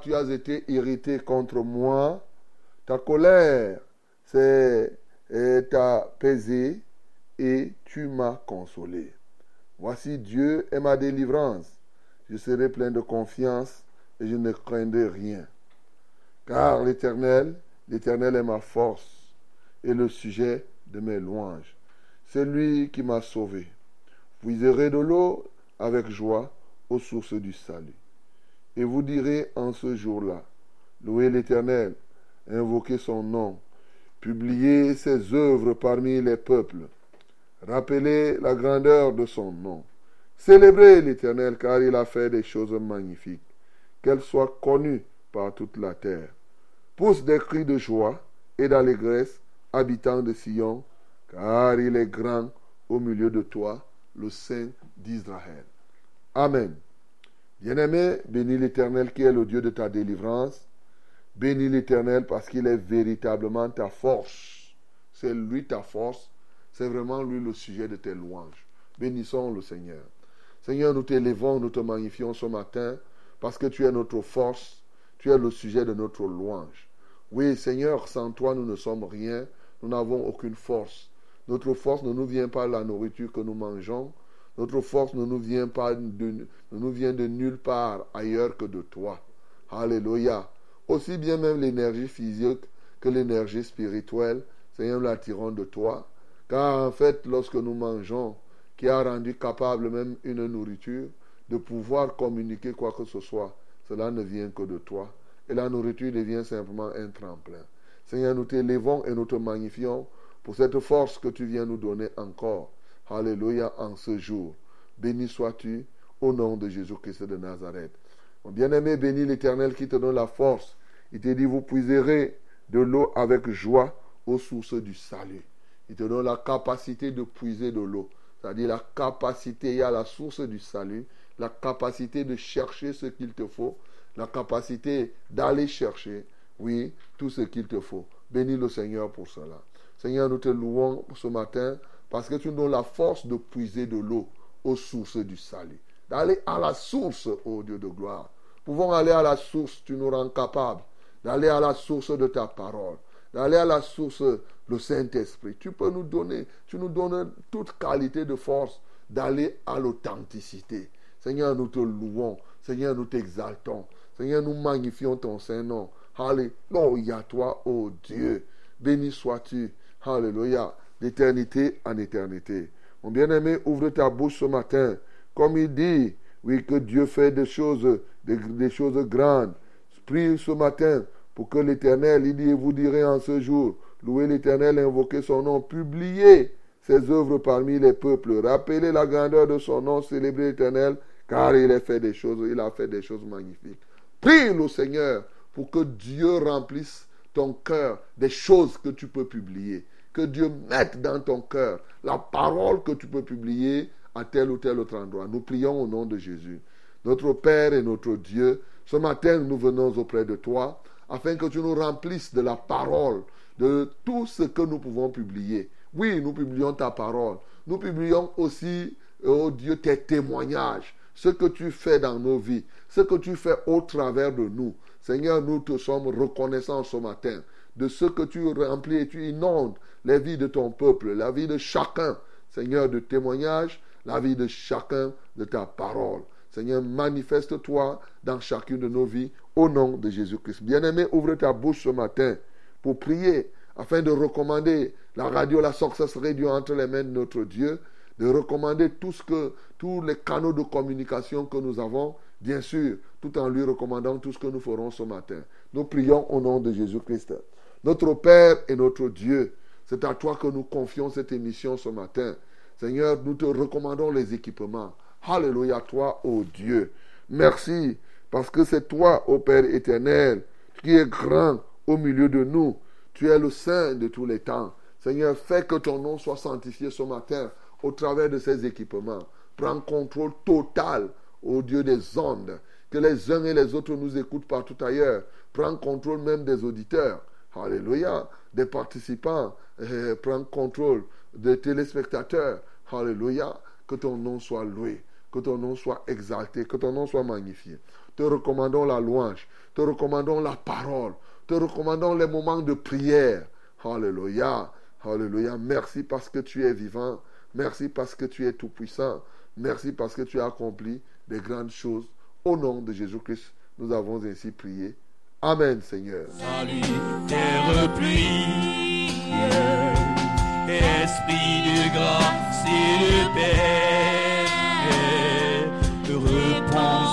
Tu as été irrité contre moi. Ta colère s'est apaisée et tu m'as consolé. Voici Dieu est ma délivrance. Je serai plein de confiance et je ne craindrai rien. Car l'Éternel, l'Éternel est ma force et le sujet de mes louanges. C'est lui qui m'a sauvé. Vous de l'eau avec joie aux sources du salut. Et vous direz en ce jour-là, louez l'Éternel, invoquez son nom, publiez ses œuvres parmi les peuples, rappelez la grandeur de son nom, célébrez l'Éternel car il a fait des choses magnifiques, qu'elles soient connues par toute la terre. Pousse des cris de joie et d'allégresse, habitants de Sion, car il est grand au milieu de toi, le Saint d'Israël. Amen. Bien-aimé, bénis l'Éternel qui est le Dieu de ta délivrance. Bénis l'Éternel parce qu'il est véritablement ta force. C'est lui ta force. C'est vraiment lui le sujet de tes louanges. Bénissons le Seigneur. Seigneur, nous t'élévons, nous te magnifions ce matin parce que tu es notre force. Tu es le sujet de notre louange. Oui, Seigneur, sans toi, nous ne sommes rien. Nous n'avons aucune force. Notre force ne nous vient pas de la nourriture que nous mangeons, notre force ne nous vient pas de, nous vient de nulle part ailleurs que de toi. Alléluia. Aussi bien même l'énergie physique que l'énergie spirituelle, Seigneur, nous l'attirons de toi. Car en fait, lorsque nous mangeons, qui a rendu capable même une nourriture, de pouvoir communiquer quoi que ce soit, cela ne vient que de toi. Et la nourriture devient simplement un tremplin. Seigneur, nous t'élévons et nous te magnifions pour cette force que tu viens nous donner encore. Alléluia en ce jour. Béni sois-tu au nom de Jésus-Christ de Nazareth. Mon bien-aimé, bénis l'Éternel qui te donne la force. Il te dit, vous puiserez de l'eau avec joie aux sources du salut. Il te donne la capacité de puiser de l'eau. C'est-à-dire la capacité, il y a la source du salut, la capacité de chercher ce qu'il te faut, la capacité d'aller chercher, oui, tout ce qu'il te faut. Bénis le Seigneur pour cela. Seigneur, nous te louons ce matin parce que tu nous donnes la force de puiser de l'eau aux sources du salut. D'aller à la source, ô Dieu de gloire. Pouvons aller à la source, tu nous rends capables. D'aller à la source de ta parole. D'aller à la source, le Saint-Esprit. Tu peux nous donner, tu nous donnes toute qualité de force d'aller à l'authenticité. Seigneur, nous te louons. Seigneur, nous t'exaltons. Seigneur, nous magnifions ton Saint-Nom. Alléluia, toi, ô Dieu. Béni sois-tu Alléluia. D'éternité en éternité. Mon bien-aimé, ouvre ta bouche ce matin. Comme il dit, oui, que Dieu fait des choses, des, choses grandes. Prie ce matin pour que l'Éternel, il dit, vous direz en ce jour, louez l'Éternel, invoquez son nom, publiez ses œuvres parmi les peuples, rappelez la grandeur de son nom, célébrez l'Éternel, car il a fait des choses, il a fait des choses magnifiques. Prie le Seigneur pour que Dieu remplisse ton cœur des choses que tu peux publier. Que Dieu mette dans ton cœur la parole que tu peux publier à tel ou tel autre endroit. Nous prions au nom de Jésus. Notre Père et notre Dieu, ce matin nous venons auprès de toi afin que tu nous remplisses de la parole, de tout ce que nous pouvons publier. Oui, nous publions ta parole. Nous publions aussi, oh Dieu, tes témoignages, ce que tu fais dans nos vies, ce que tu fais au travers de nous. Seigneur, nous te sommes reconnaissants ce matin de ce que tu remplis et tu inondes les vies de ton peuple, la vie de chacun, Seigneur, de témoignages, la vie de chacun de ta parole. Seigneur, manifeste-toi dans chacune de nos vies au nom de Jésus-Christ. Bien-aimé, ouvre ta bouche ce matin pour prier afin de recommander la radio, la success radio entre les mains de notre Dieu, de recommander tout que, tous les canaux de communication que nous avons, bien sûr, tout en lui recommandant tout ce que nous ferons ce matin. Nous prions au nom de Jésus-Christ. Notre Père et notre Dieu, c'est à toi que nous confions cette émission ce matin. Seigneur, nous te recommandons les équipements. Alléluia, toi, ô Dieu. Merci, parce que c'est toi, ô Père éternel, qui es grand au milieu de nous. Tu es le Saint de tous les temps. Seigneur, fais que ton nom soit sanctifié ce matin au travers de ces équipements. Prends contrôle total, ô Dieu des ondes. Que les uns et les autres nous écoutent partout ailleurs. Prends contrôle même des auditeurs. Alléluia. Des participants. Eh, prends contrôle des téléspectateurs. Alléluia. Que ton nom soit loué. Que ton nom soit exalté. Que ton nom soit magnifié. Te recommandons la louange. Te recommandons la parole. Te recommandons les moments de prière. Alléluia. Alléluia. Merci parce que tu es vivant. Merci parce que tu es tout-puissant. Merci parce que tu as accompli des grandes choses. Au nom de Jésus-Christ, nous avons ainsi prié. Amen, Seigneur. Salut, terre pluie, esprit de grâce et de paix, repose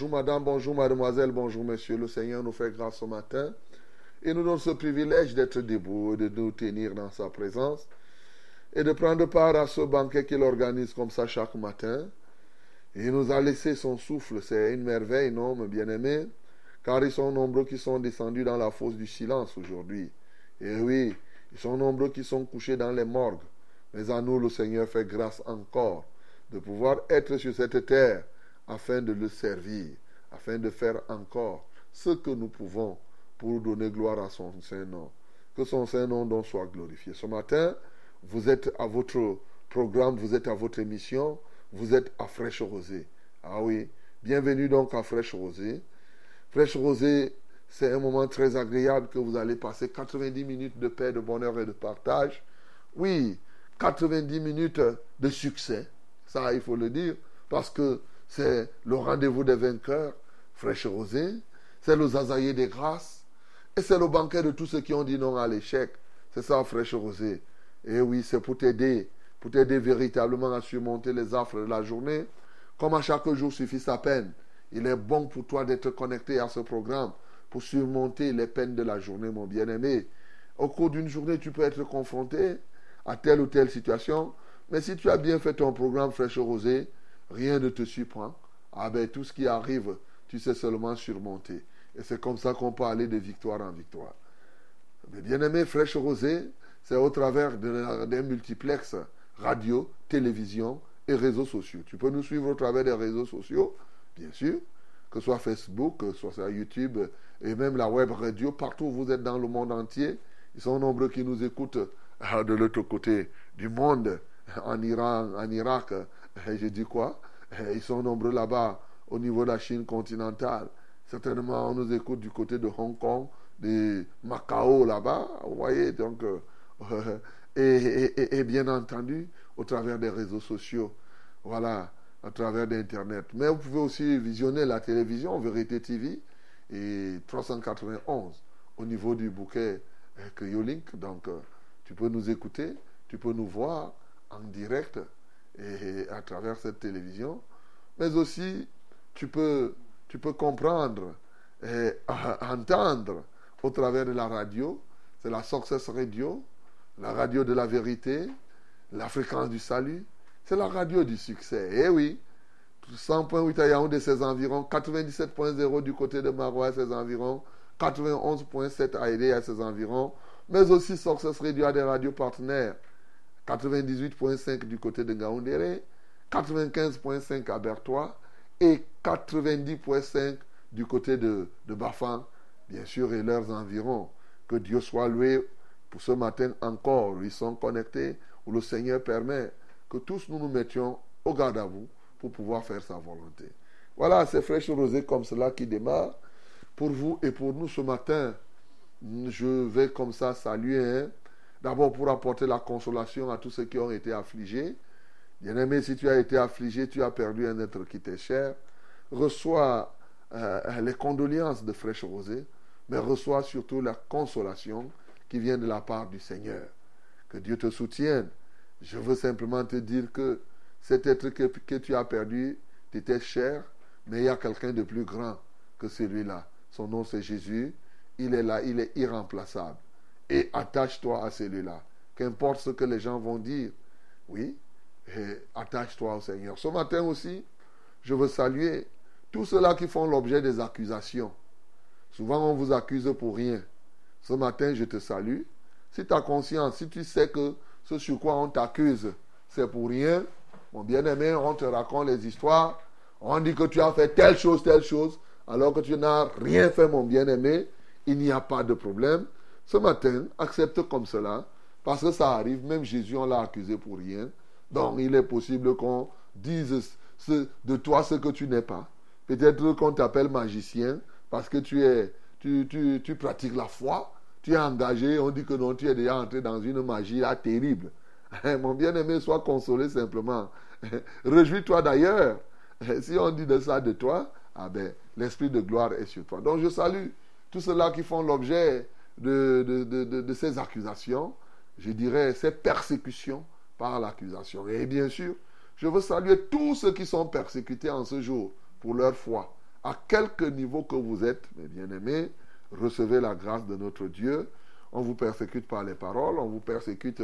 Bonjour madame, bonjour mademoiselle, bonjour monsieur. Le Seigneur nous fait grâce ce matin et nous donne ce privilège d'être debout et de nous tenir dans sa présence et de prendre part à ce banquet qu'il organise comme ça chaque matin. Il nous a laissé son souffle. C'est une merveille, non, mes bien-aimés? Car ils sont nombreux qui sont descendus dans la fosse du silence aujourd'hui. Et oui, ils sont nombreux qui sont couchés dans les morgues. Mais à nous, le Seigneur fait grâce encore de pouvoir être sur cette terre afin de le servir, afin de faire encore ce que nous pouvons pour donner gloire à son saint nom. Que son saint nom donc soit glorifié. Ce matin, vous êtes à votre programme, vous êtes à votre émission, vous êtes à Fraîche Rosée. Ah oui, bienvenue donc à Fraîche Rosée. Fraîche Rosée, c'est un moment très agréable que vous allez passer 90 minutes de paix, de bonheur et de partage. Oui, 90 minutes de succès, ça il faut le dire, parce que c'est le rendez-vous des vainqueurs, Fraîche Rosée, c'est le zazaïer des grâces, et c'est le banquet de tous ceux qui ont dit non à l'échec. C'est ça, Fraîche Rosée. Et oui, c'est pour t'aider, pour t'aider véritablement à surmonter les affres de la journée. Comme à chaque jour suffit sa peine, il est bon pour toi d'être connecté à ce programme pour surmonter les peines de la journée, mon bien-aimé. Au cours d'une journée, tu peux être confronté à telle ou telle situation, mais si tu as bien fait ton programme Fraîche Rosée, rien ne te surprend. Ah ben, tout ce qui arrive, tu sais seulement surmonter. Et c'est comme ça qu'on peut aller de victoire en victoire. Bien aimé, Fraîche Rosée, c'est au travers d'un multiplex radio, télévision et réseaux sociaux. Tu peux nous suivre au travers des réseaux sociaux, bien sûr, que ce soit Facebook, que ce soit YouTube et même la web radio, partout où vous êtes dans le monde entier. Ils sont nombreux qui nous écoutent euh, de l'autre côté du monde, en Iran, en Irak. Et je dis quoi? Ils sont nombreux là-bas au niveau de la Chine continentale. Certainement, on nous écoute du côté de Hong Kong, de Macao là-bas. Vous voyez, donc, euh, et, bien entendu, au travers des réseaux sociaux. Voilà, à travers d'Internet. Mais vous pouvez aussi visionner la télévision, Vérité TV, et 391 au niveau du bouquet Cryolink. Donc, euh, tu peux nous écouter, tu peux nous voir en direct et à travers cette télévision. Mais aussi, tu peux, tu peux comprendre et entendre au travers de la radio. C'est la Success Radio, la radio de la vérité, la fréquence du salut. C'est la radio du succès. Eh oui, 100.8 à Yaoundé, ses environs, 97.0 du côté de Marois, ses environs, 91.7 à Aidé à ses environs, mais aussi Success Radio a des radios partenaires, 98.5 du côté de Gaoundéré, 95.5 à Bertois et 90.5 du côté de, de Bafan, bien sûr, et leurs environs. Que Dieu soit loué pour ce matin encore. Ils sont connectés, où le Seigneur permet que tous nous nous mettions au garde à vous pour pouvoir faire sa volonté. Voilà ces fraîches rosées comme cela qui démarrent pour vous et pour nous ce matin. Je vais comme ça saluer, hein. D'abord pour apporter la consolation à tous ceux qui ont été affligés. Bien-aimé, si tu as été affligé, tu as perdu un être qui t'est cher, reçois euh, les condoléances de fraîches rosées, mais reçois surtout la consolation qui vient de la part du Seigneur. Que Dieu te soutienne. Je veux simplement te dire que cet être que, que tu as perdu t'était cher, mais il y a quelqu'un de plus grand que celui-là. Son nom c'est Jésus. Il est là, il est irremplaçable. Et attache-toi à celui-là. Qu'importe ce que les gens vont dire. Oui, attache-toi au Seigneur. Ce matin aussi, je veux saluer tous ceux-là qui font l'objet des accusations. Souvent, on vous accuse pour rien. Ce matin, je te salue. Si tu as conscience, si tu sais que ce sur quoi on t'accuse, c'est pour rien, mon bien-aimé, on te raconte les histoires, on dit que tu as fait telle chose, telle chose, alors que tu n'as rien fait, mon bien-aimé, il n'y a pas de problème. Ce matin, accepte comme cela, parce que ça arrive, même Jésus, on l'a accusé pour rien. Donc, il est possible qu'on dise de toi ce que tu n'es pas. Peut-être qu'on t'appelle magicien parce que tu, es, tu, tu, tu, pratiques la foi, tu es engagé, on dit que non, tu es déjà entré dans une magie là terrible. Mon bien-aimé, sois consolé simplement. Réjouis-toi d'ailleurs. Si on dit de ça de toi, ah ben, l'esprit de gloire est sur toi. Donc je salue tous ceux-là qui font l'objet de, de, de, de, ces accusations, je dirais ces persécutions par l'accusation. Et bien sûr, je veux saluer tous ceux qui sont persécutés en ce jour pour leur foi. À quelque niveau que vous êtes, mes bien-aimés, recevez la grâce de notre Dieu. On vous persécute par les paroles, on vous persécute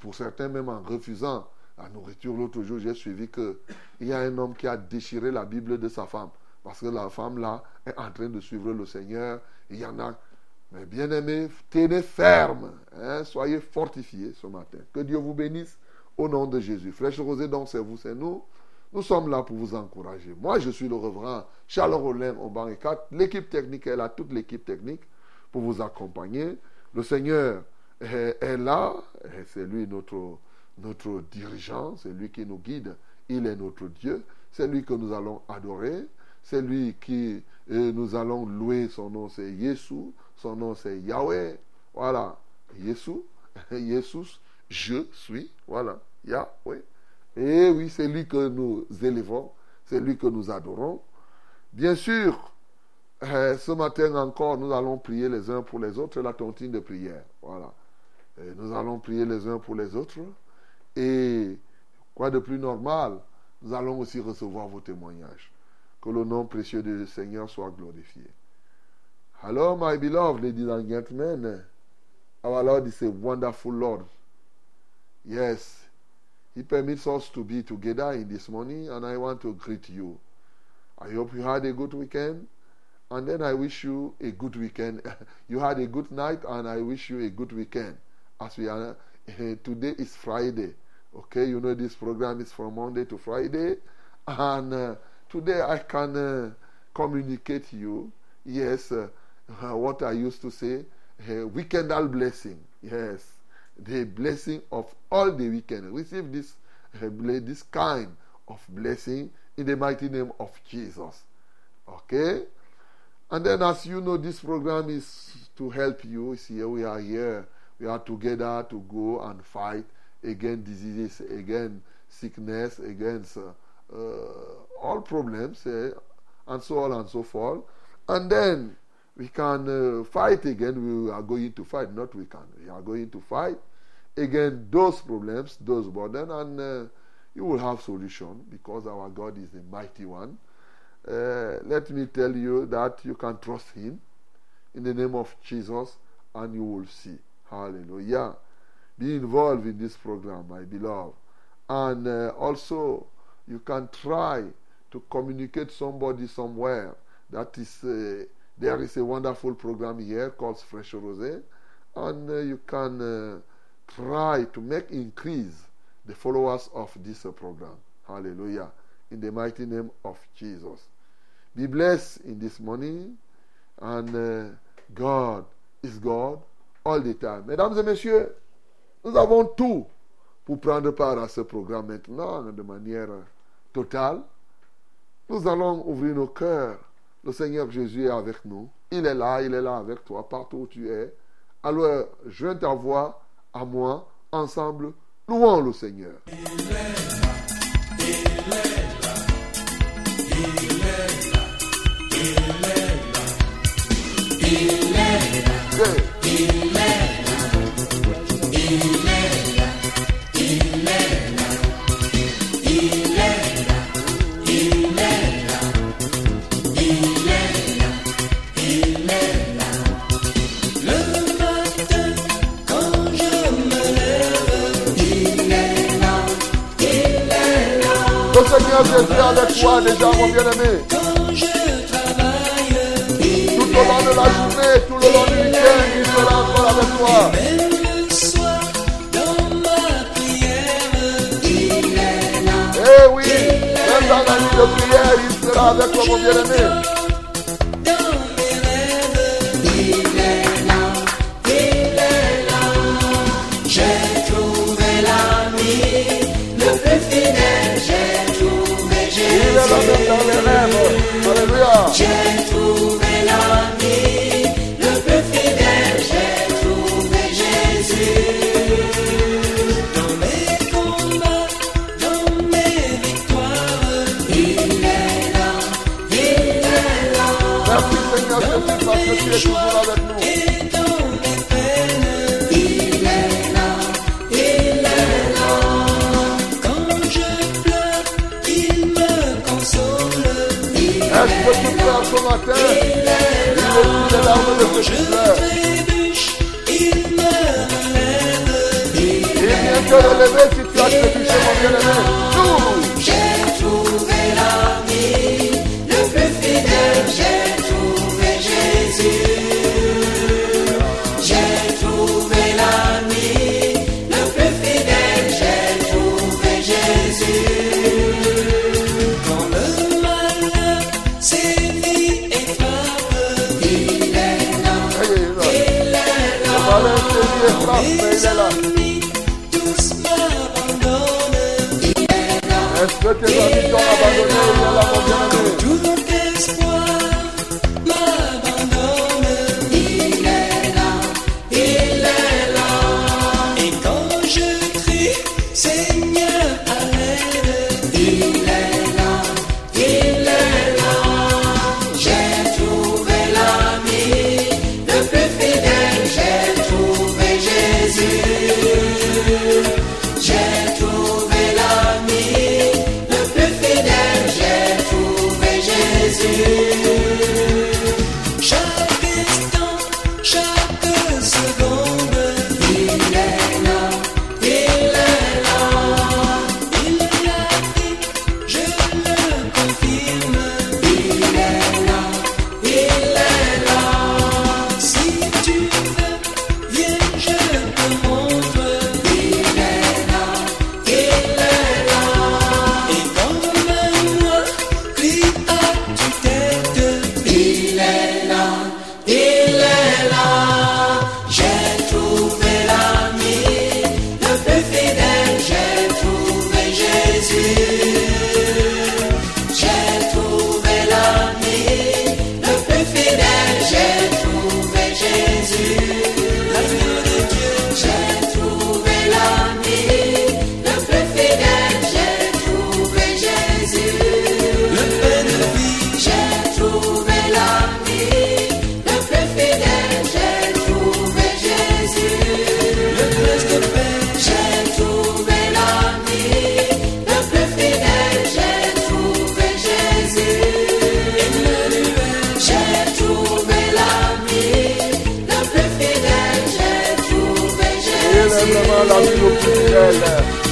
pour certains même en refusant la nourriture. L'autre jour, j'ai suivi qu'il y a un homme qui a déchiré la Bible de sa femme. Parce que la femme là est en train de suivre le Seigneur. Il y en a. Mais bien aimés, tenez ferme. Hein, soyez fortifiés ce matin. Que Dieu vous bénisse au nom de Jésus. Flèche rosée, donc c'est vous, c'est nous. Nous sommes là pour vous encourager. Moi, je suis le reverend Charles Rollin au banc 4. L'équipe technique est là, toute l'équipe technique, pour vous accompagner. Le Seigneur est, là, c'est lui notre, notre dirigeant, c'est lui qui nous guide. Il est notre Dieu, c'est lui que nous allons adorer, c'est lui qui nous allons louer. Son nom c'est Yesu, son nom c'est Yahweh. Voilà, Yesu, Jesus, je suis. Voilà, Yahweh. Et oui, c'est lui que nous élevons, c'est lui que nous adorons. Bien sûr, euh, ce matin encore, nous allons prier les uns pour les autres, la tontine de prière. Voilà. nous allons prier les uns pour les autres. Et quoi de plus normal, nous allons aussi recevoir vos témoignages. Que le nom précieux du Seigneur soit glorifié. Hello, my beloved ladies and gentlemen. Our Lord is a wonderful Lord. Yes, He permits us to be together in this morning, and I want to greet you. I hope you had a good weekend, and then I wish you a good weekend. you had a good night, and I wish you a good weekend. As we are today is Friday, okay? You know this program is from Monday to Friday, and uh, today I can uh, communicate you. Yes, uh, what I used to say. a weekendal blessing. Yes, the blessing of all the weekend. Receive this, uh, this kind of blessing in the mighty name of Jesus. Okay? And then, as you know, this program is to help you. See, we are here. We are together to go and fight against diseases, against sickness, against uh, uh, all problems, eh, and so on and so forth. And then we can uh, fight again. We are going to fight, not we can. We are going to fight again those problems, those burdens, and uh, you will have solution because our God is the mighty one. Uh, let me tell you that you can trust Him in the name of Jesus, and you will see. Hallelujah. Be involved in this program, my beloved. And uh, also, you can try to communicate somebody somewhere that is uh, there is a wonderful program here called Fresh Rosé, and uh, you can uh, try to make increase the followers of this uh, program. Hallelujah. In the mighty name of Jesus. Be blessed in this morning, and God is God all the time. Mesdames et messieurs, nous avons tout pour prendre part à ce programme maintenant de manière totale. Nous allons ouvrir nos cœurs. Le Seigneur Jésus est avec nous. Il est là, il est là avec toi, partout où tu es. Alors, joins ta voix à moi. Ensemble, louons le Seigneur. Le Seigneur Jésus avec toi déjà, mon bien-aimé. Tout au long de la journée, tout le long du week-end, il sera encore avec toi. Eh oui, même dans la nuit de prière, il sera avec toi, mon bien-aimé. Parce que tu es toujours avec nous. Est-ce que tu pleures ce matin Il est les larmes de ceux qui pleurent. Il vient te relever si tu as trébuché, mon le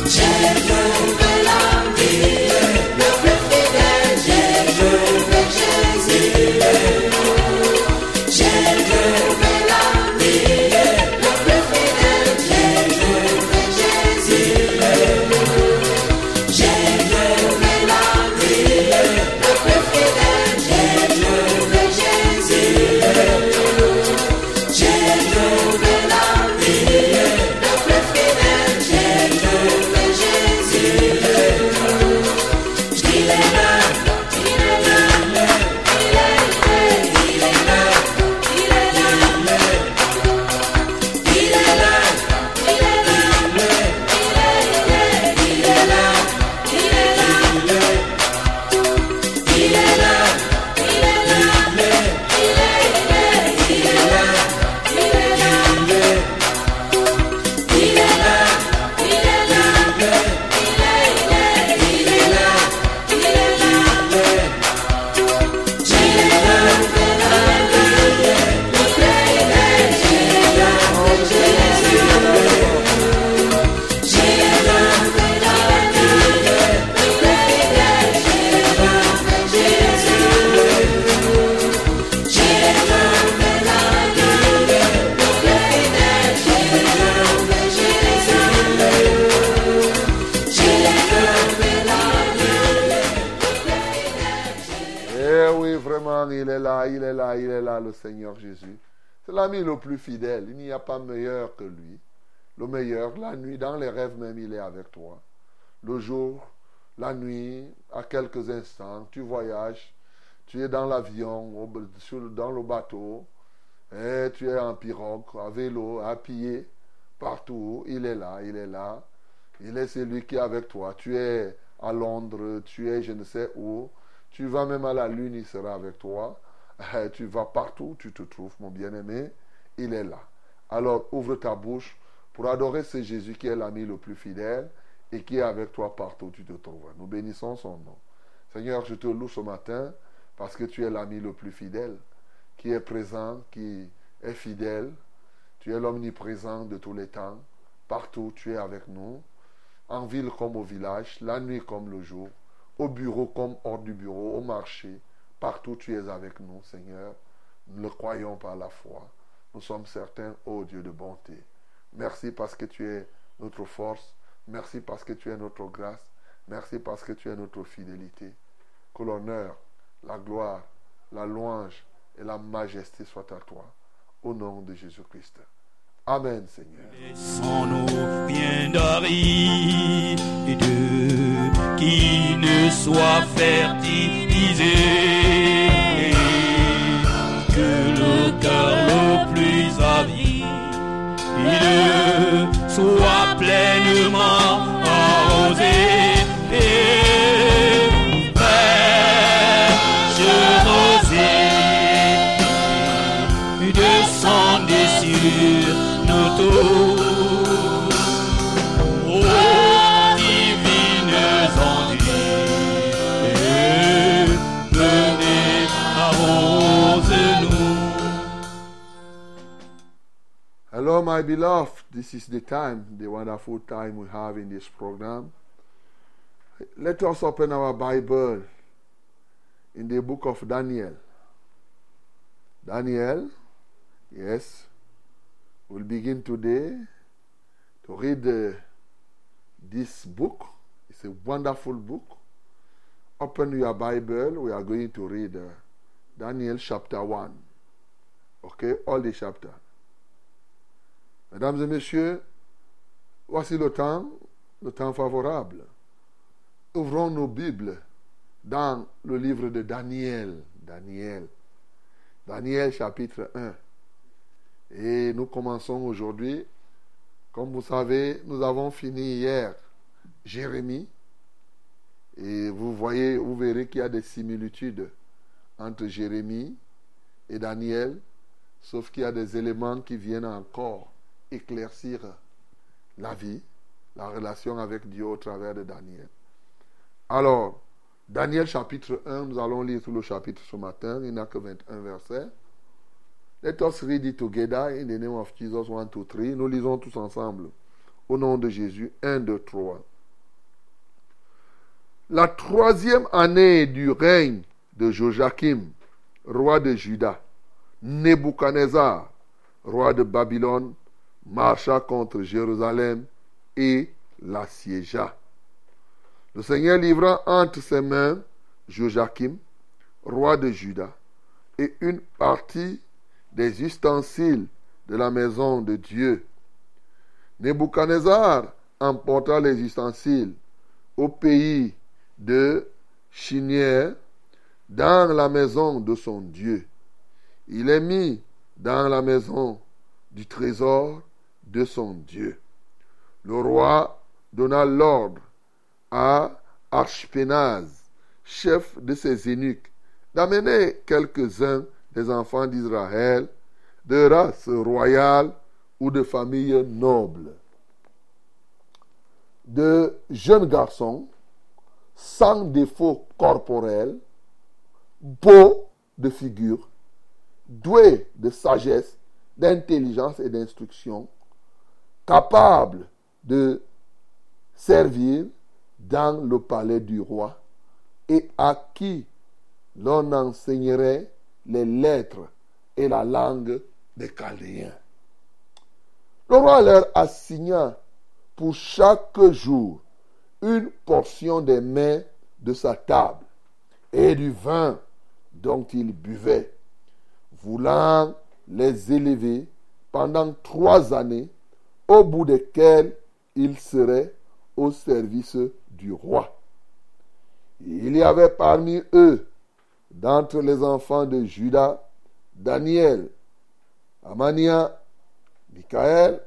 le plus fidèle. Il n'y a pas meilleur que lui. Le meilleur, la nuit, dans les rêves même, il est avec toi. Le jour, la nuit, à quelques instants, tu voyages, tu es dans l'avion, dans le bateau, et tu es en pirogue, à vélo, à pied, partout. Il est là, il est là. Il est celui qui est avec toi. Tu es à Londres, tu es je ne sais où. Tu vas même à la lune, il sera avec toi. Tu vas partout, tu te trouves, mon bien-aimé. Il est là. Alors ouvre ta bouche pour adorer ce Jésus qui est l'ami le plus fidèle et qui est avec toi partout où tu te trouves. Nous bénissons son nom. Seigneur, je te loue ce matin parce que tu es l'ami le plus fidèle, qui est présent, qui est fidèle. Tu es l'omniprésent de tous les temps. Partout, tu es avec nous. En ville comme au village, la nuit comme le jour, au bureau comme hors du bureau, au marché. Partout, tu es avec nous, Seigneur. Nous le croyons par la foi. Nous sommes certains, ô Dieu de bonté. Merci parce que tu es notre force. Merci parce que tu es notre grâce. Merci parce que tu es notre fidélité. Que l'honneur, la gloire, la louange et la majesté soient à toi. Au nom de Jésus-Christ. Amen, Seigneur. Soit pleinement my beloved. This is the time, the wonderful time we have in this program. Let us open our Bible in the book of Daniel. Daniel, yes, we'll begin today to read uh, this book. It's a wonderful book. Open your Bible. We are going to read uh, Daniel chapter 1. Okay, all the chapter. Mesdames et messieurs, voici le temps, le temps favorable. Ouvrons nos Bibles dans le livre de Daniel. Daniel. Daniel chapitre 1. Et nous commençons aujourd'hui. Comme vous savez, nous avons fini hier Jérémie. Et vous voyez, vous verrez qu'il y a des similitudes entre Jérémie et Daniel, sauf qu'il y a des éléments qui viennent encore éclaircir la vie, la relation avec Dieu au travers de Daniel. Alors, Daniel chapitre 1, nous allons lire tout le chapitre ce matin, il n'a que 21 versets. Let us read it together in the name of Jesus 1, 2, 3. Nous lisons tous ensemble au nom de Jésus. 1, 2, 3. La troisième année du règne de Joachim, roi de Juda, Nebuchadnezzar, roi de Babylone, marcha contre Jérusalem et l'assiégea. Le Seigneur livra entre ses mains Joachim, roi de Juda, et une partie des ustensiles de la maison de Dieu. Nebuchadnezzar emporta les ustensiles au pays de Chinière, dans la maison de son Dieu. Il est mis dans la maison du trésor de son Dieu. Le roi donna l'ordre à Archpénaz, chef de ses eunuques, d'amener quelques-uns des enfants d'Israël de race royale ou de famille noble, de jeunes garçons sans défaut corporel, beaux de figure, doués de sagesse, d'intelligence et d'instruction, capables de servir dans le palais du roi et à qui l'on enseignerait les lettres et la langue des Chaldéens. Le roi leur assigna pour chaque jour une portion des mets de sa table et du vin dont il buvait, voulant les élever pendant trois années, au bout desquelles ils seraient au service du roi. Il y avait parmi eux, d'entre les enfants de Judas, Daniel, Amania, Michael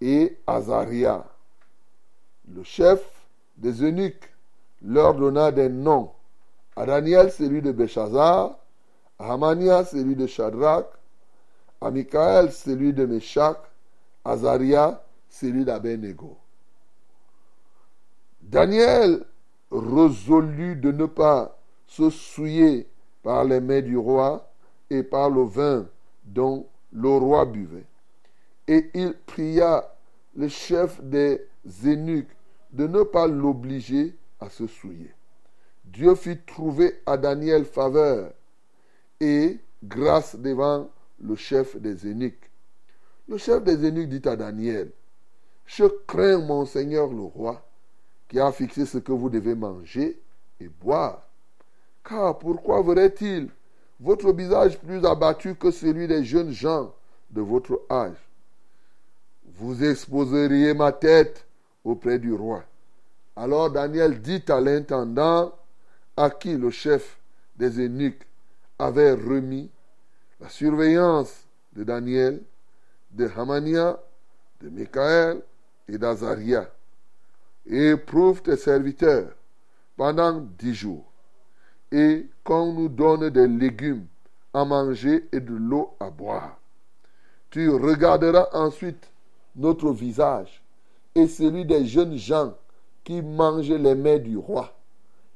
et Azaria. Le chef des eunuques leur donna des noms. À Daniel, celui de Béchazar, à Hamania, celui de Shadrach, à Michael, celui de Meshach, Azaria, celui d'Abenego. Daniel résolut de ne pas se souiller par les mains du roi et par le vin dont le roi buvait. Et il pria le chef des eunuques de ne pas l'obliger à se souiller. Dieu fit trouver à Daniel faveur et grâce devant le chef des eunuques. Le chef des eunuques dit à Daniel, Je crains mon Seigneur le roi, qui a fixé ce que vous devez manger et boire. Car pourquoi verrait-il votre visage plus abattu que celui des jeunes gens de votre âge? Vous exposeriez ma tête auprès du roi. Alors Daniel dit à l'intendant à qui le chef des eunuques avait remis la surveillance de Daniel, de Hamania, de Michael et d'Azaria. Éprouve tes serviteurs pendant dix jours, et qu'on nous donne des légumes à manger et de l'eau à boire. Tu regarderas ensuite notre visage et celui des jeunes gens qui mangent les mets du roi,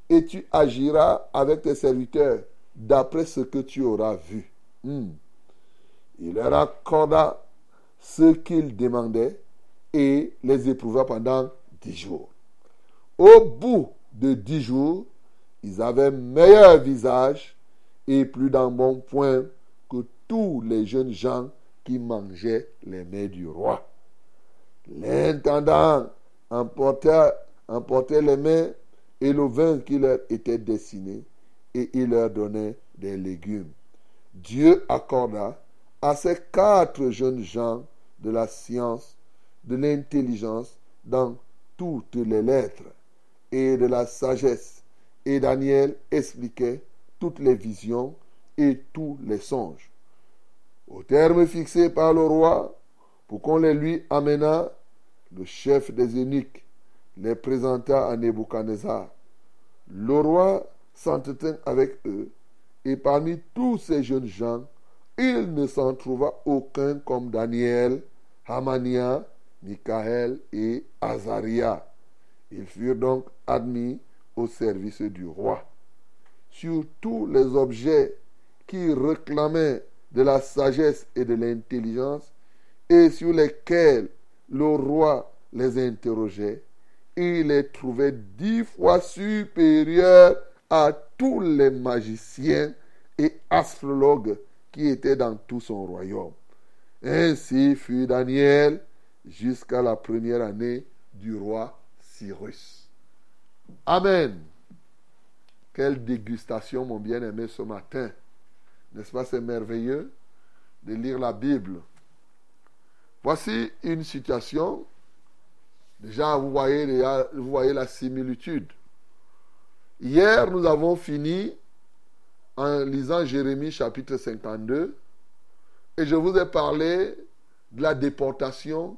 et tu agiras avec tes serviteurs d'après ce que tu auras vu. Hmm. Il leur accorda ce qu'ils demandaient et les éprouva pendant dix jours. Au bout de dix jours, ils avaient meilleur visage et plus d'un bon point que tous les jeunes gens qui mangeaient les mets du roi. L'intendant emportait, emportait les mets et le vin qui leur était destiné et il leur donnait des légumes. Dieu accorda à ces quatre jeunes gens de la science, de l'intelligence dans toutes les lettres et de la sagesse. Et Daniel expliquait toutes les visions et tous les songes. Au terme fixé par le roi, pour qu'on les lui amena, le chef des eunuques les présenta à Nebuchadnezzar. Le roi s'entretint avec eux, et parmi tous ces jeunes gens, il ne s'en trouva aucun comme Daniel, Hamania, Michael et Azaria. Ils furent donc admis au service du roi. Sur tous les objets qui réclamaient de la sagesse et de l'intelligence, et sur lesquels le roi les interrogeait, il les trouvait dix fois supérieurs à tous les magiciens et astrologues qui étaient dans tout son royaume. Ainsi fut Daniel jusqu'à la première année du roi Cyrus. Amen. Quelle dégustation, mon bien-aimé, ce matin. N'est-ce pas, c'est merveilleux de lire la Bible. Voici une situation. Déjà, vous voyez, vous voyez la similitude. Hier, nous avons fini en lisant Jérémie chapitre 52 et je vous ai parlé de la déportation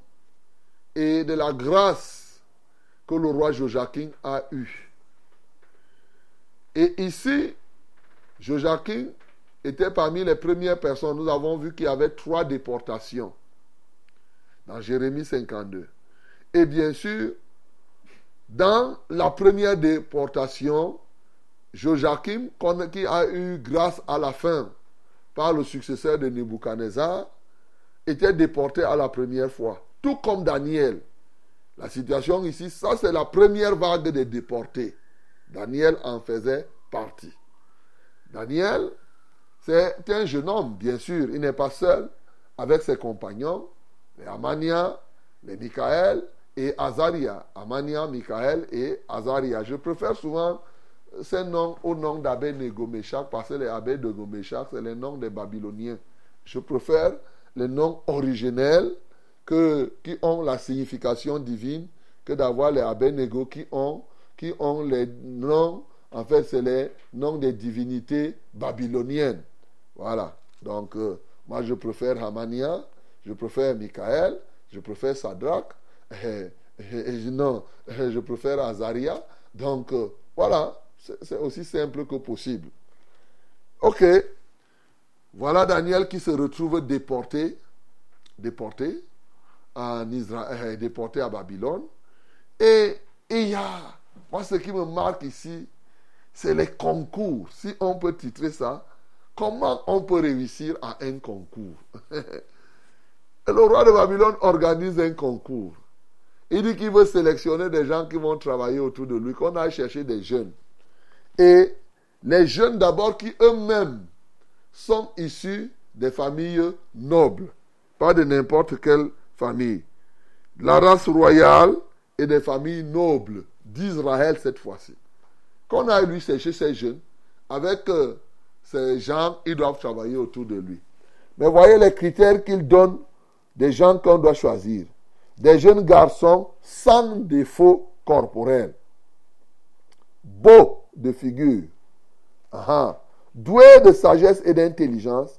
et de la grâce que le roi Joachim a eue. Et ici, Joachim était parmi les premières personnes. Nous avons vu qu'il y avait trois déportations dans Jérémie 52. Et bien sûr, dans la première déportation, Joachim, qui a eu grâce à la fin par le successeur de Nebuchadnezzar, était déporté à la première fois, tout comme Daniel. La situation ici, ça c'est la première vague des déportés. Daniel en faisait partie. Daniel, c'est un jeune homme, bien sûr. Il n'est pas seul avec ses compagnons, les Amania, les Michael et Azaria. Amania, Michael et Azaria. Je préfère souvent ces noms au nom d'abbé Négomeshak parce que les abbés de Gomeshak, c'est les noms des Babyloniens. Je préfère les noms originels que, qui ont la signification divine que d'avoir les abbés Négo qui ont, qui ont les noms, en fait, c'est les noms des divinités babyloniennes. Voilà. Donc, euh, moi, je préfère Hamania, je préfère Michael, je préfère Sadrach, et, non, je préfère Azaria. Donc, euh, voilà. C'est aussi simple que possible. Ok. Voilà Daniel qui se retrouve déporté, déporté en Israël, euh, déporté à Babylone. Et il y a, moi ce qui me marque ici, c'est les concours. Si on peut titrer ça, comment on peut réussir à un concours? Le roi de Babylone organise un concours. Il dit qu'il veut sélectionner des gens qui vont travailler autour de lui, qu'on a cherché des jeunes. Et les jeunes d'abord qui eux-mêmes sont issus des familles nobles, pas de n'importe quelle famille. La race royale et des familles nobles d'Israël cette fois-ci. Qu'on a lui chercher ces jeunes, avec euh, ces gens, ils doivent travailler autour de lui. Mais voyez les critères qu'il donne des gens qu'on doit choisir. Des jeunes garçons sans défaut corporel. Beaux, de figure. Doué de sagesse et d'intelligence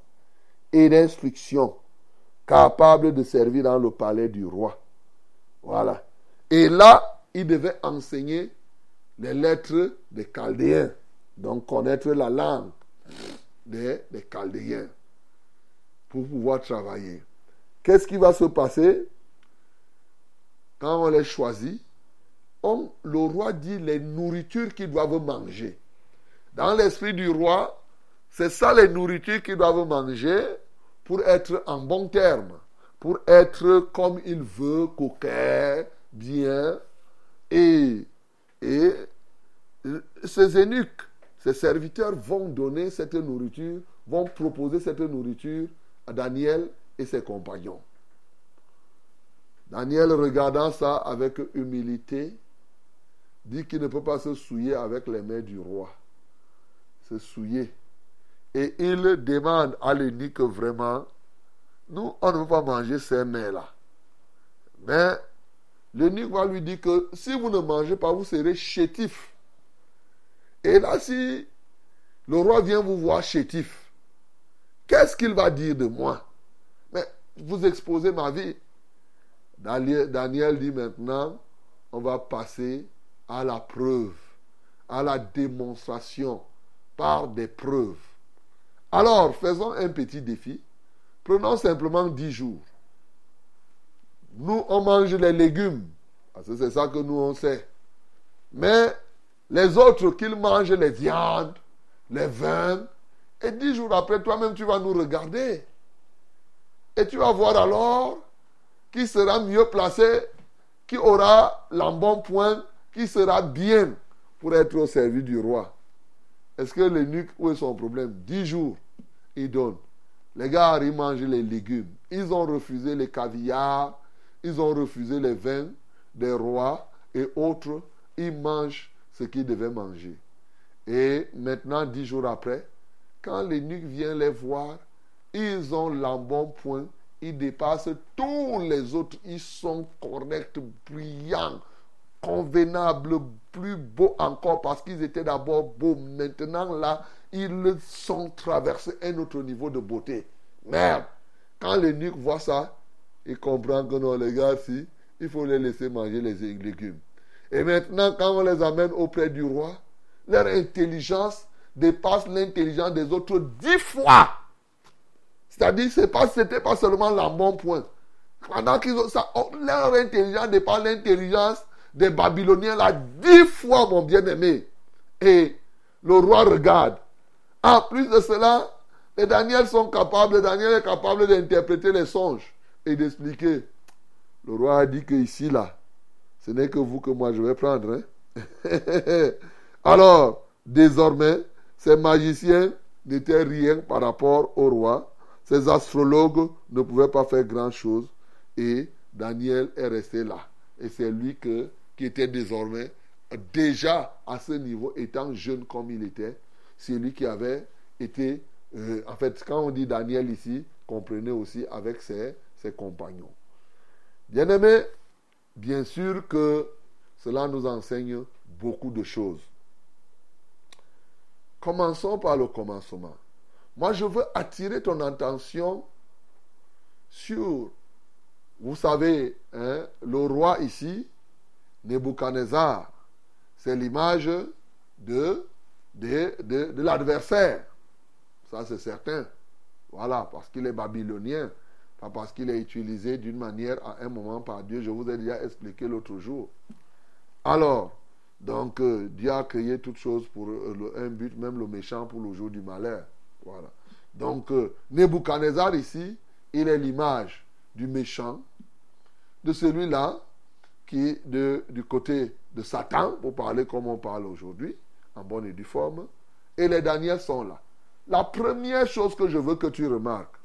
et d'instruction, capable de servir dans le palais du roi. Voilà. Et là, il devait enseigner les lettres des Chaldéens, donc connaître la langue des, des Chaldéens pour pouvoir travailler. Qu'est-ce qui va se passer? Quand on les choisit le roi dit les nourritures qu'ils doivent manger. Dans l'esprit du roi, c'est ça les nourritures qu'ils doivent manger pour être en bon terme, pour être comme il veut, coquet, bien. Et, et ces eunuques, ces serviteurs vont donner cette nourriture, vont proposer cette nourriture à Daniel et ses compagnons. Daniel, regardant ça avec humilité, dit qu'il ne peut pas se souiller avec les mains du roi. Se souiller. Et il demande à l'unique vraiment, nous, on ne veut pas manger ces mains-là. Mais l'unique va lui dire que si vous ne mangez pas, vous serez chétif. Et là, si le roi vient vous voir chétif, qu'est-ce qu'il va dire de moi? Mais vous exposez ma vie. Daniel dit maintenant, on va passer à la preuve, à la démonstration par des preuves. Alors, faisons un petit défi. Prenons simplement dix jours. Nous, on mange les légumes. Parce que c'est ça que nous, on sait. Mais les autres, qu'ils mangent les viandes, les vins. Et dix jours après, toi-même, tu vas nous regarder. Et tu vas voir alors qui sera mieux placé qui aura l'embonpoint, qui sera bien pour être au service du roi. Est-ce que l'eunuque, où est son problème? Dix jours, il donne. Les gars, ils mangent les légumes. Ils ont refusé les caviars, ils ont refusé les vins des rois et autres. Ils mangent ce qu'ils devaient manger. Et maintenant, dix jours après, quand l'eunuque vient les voir, ils ont l'embonpoint, ils dépassent tous les autres, ils sont corrects, brillants, convenables, plus beaux encore parce qu'ils étaient d'abord beaux. Maintenant, là, ils sont traversés un autre niveau de beauté. Merde! Quand l'eunuque voit ça, il comprend que non, les gars, si, il faut les laisser manger les légumes. Et maintenant, quand on les amène auprès du roi, leur intelligence dépasse l'intelligence des autres dix fois. C'est-à-dire, ce n'était pas, pas seulement l'embonpoint. Pendant qu'ils ont ça, oh, leur intelligence dépasse l'intelligence des Babyloniens là dix fois, mon bien-aimé. Et le roi regarde. En plus de cela, les Daniel sont capables, Daniel est capable d'interpréter les songes et d'expliquer. Le roi a dit que ici, là, ce n'est que vous que moi je vais prendre. Hein. Alors, désormais, ces magiciens n'étaient rien par rapport au roi. Ces astrologues ne pouvaient pas faire grand-chose. Et Daniel est resté là. Et c'est lui que, qui était désormais, déjà à ce niveau, étant jeune comme il était, c'est lui qui avait été, euh, en fait, quand on dit Daniel ici, comprenez aussi avec ses, compagnons. bien aimé, bien sûr que cela nous enseigne beaucoup de choses. Commençons par le commencement. Moi, je veux attirer ton attention sur, vous savez, hein, le roi ici, Nebuchadnezzar, c'est l'image de, l'adversaire. Ça, c'est certain. Voilà, parce qu'il est babylonien, pas parce qu'il est utilisé d'une manière à un moment par Dieu. Je vous ai déjà expliqué l'autre jour. Alors, donc, euh, Dieu a créé toutes choses pour euh, un but, même le méchant pour le jour du malheur. Voilà. Donc, euh, Nebuchadnezzar ici, il est l'image du méchant, de celui-là qui de, du côté de Satan, pour parler comme on parle aujourd'hui, en bonne et due forme. Et les Daniels sont là. La première chose que je veux que tu remarques,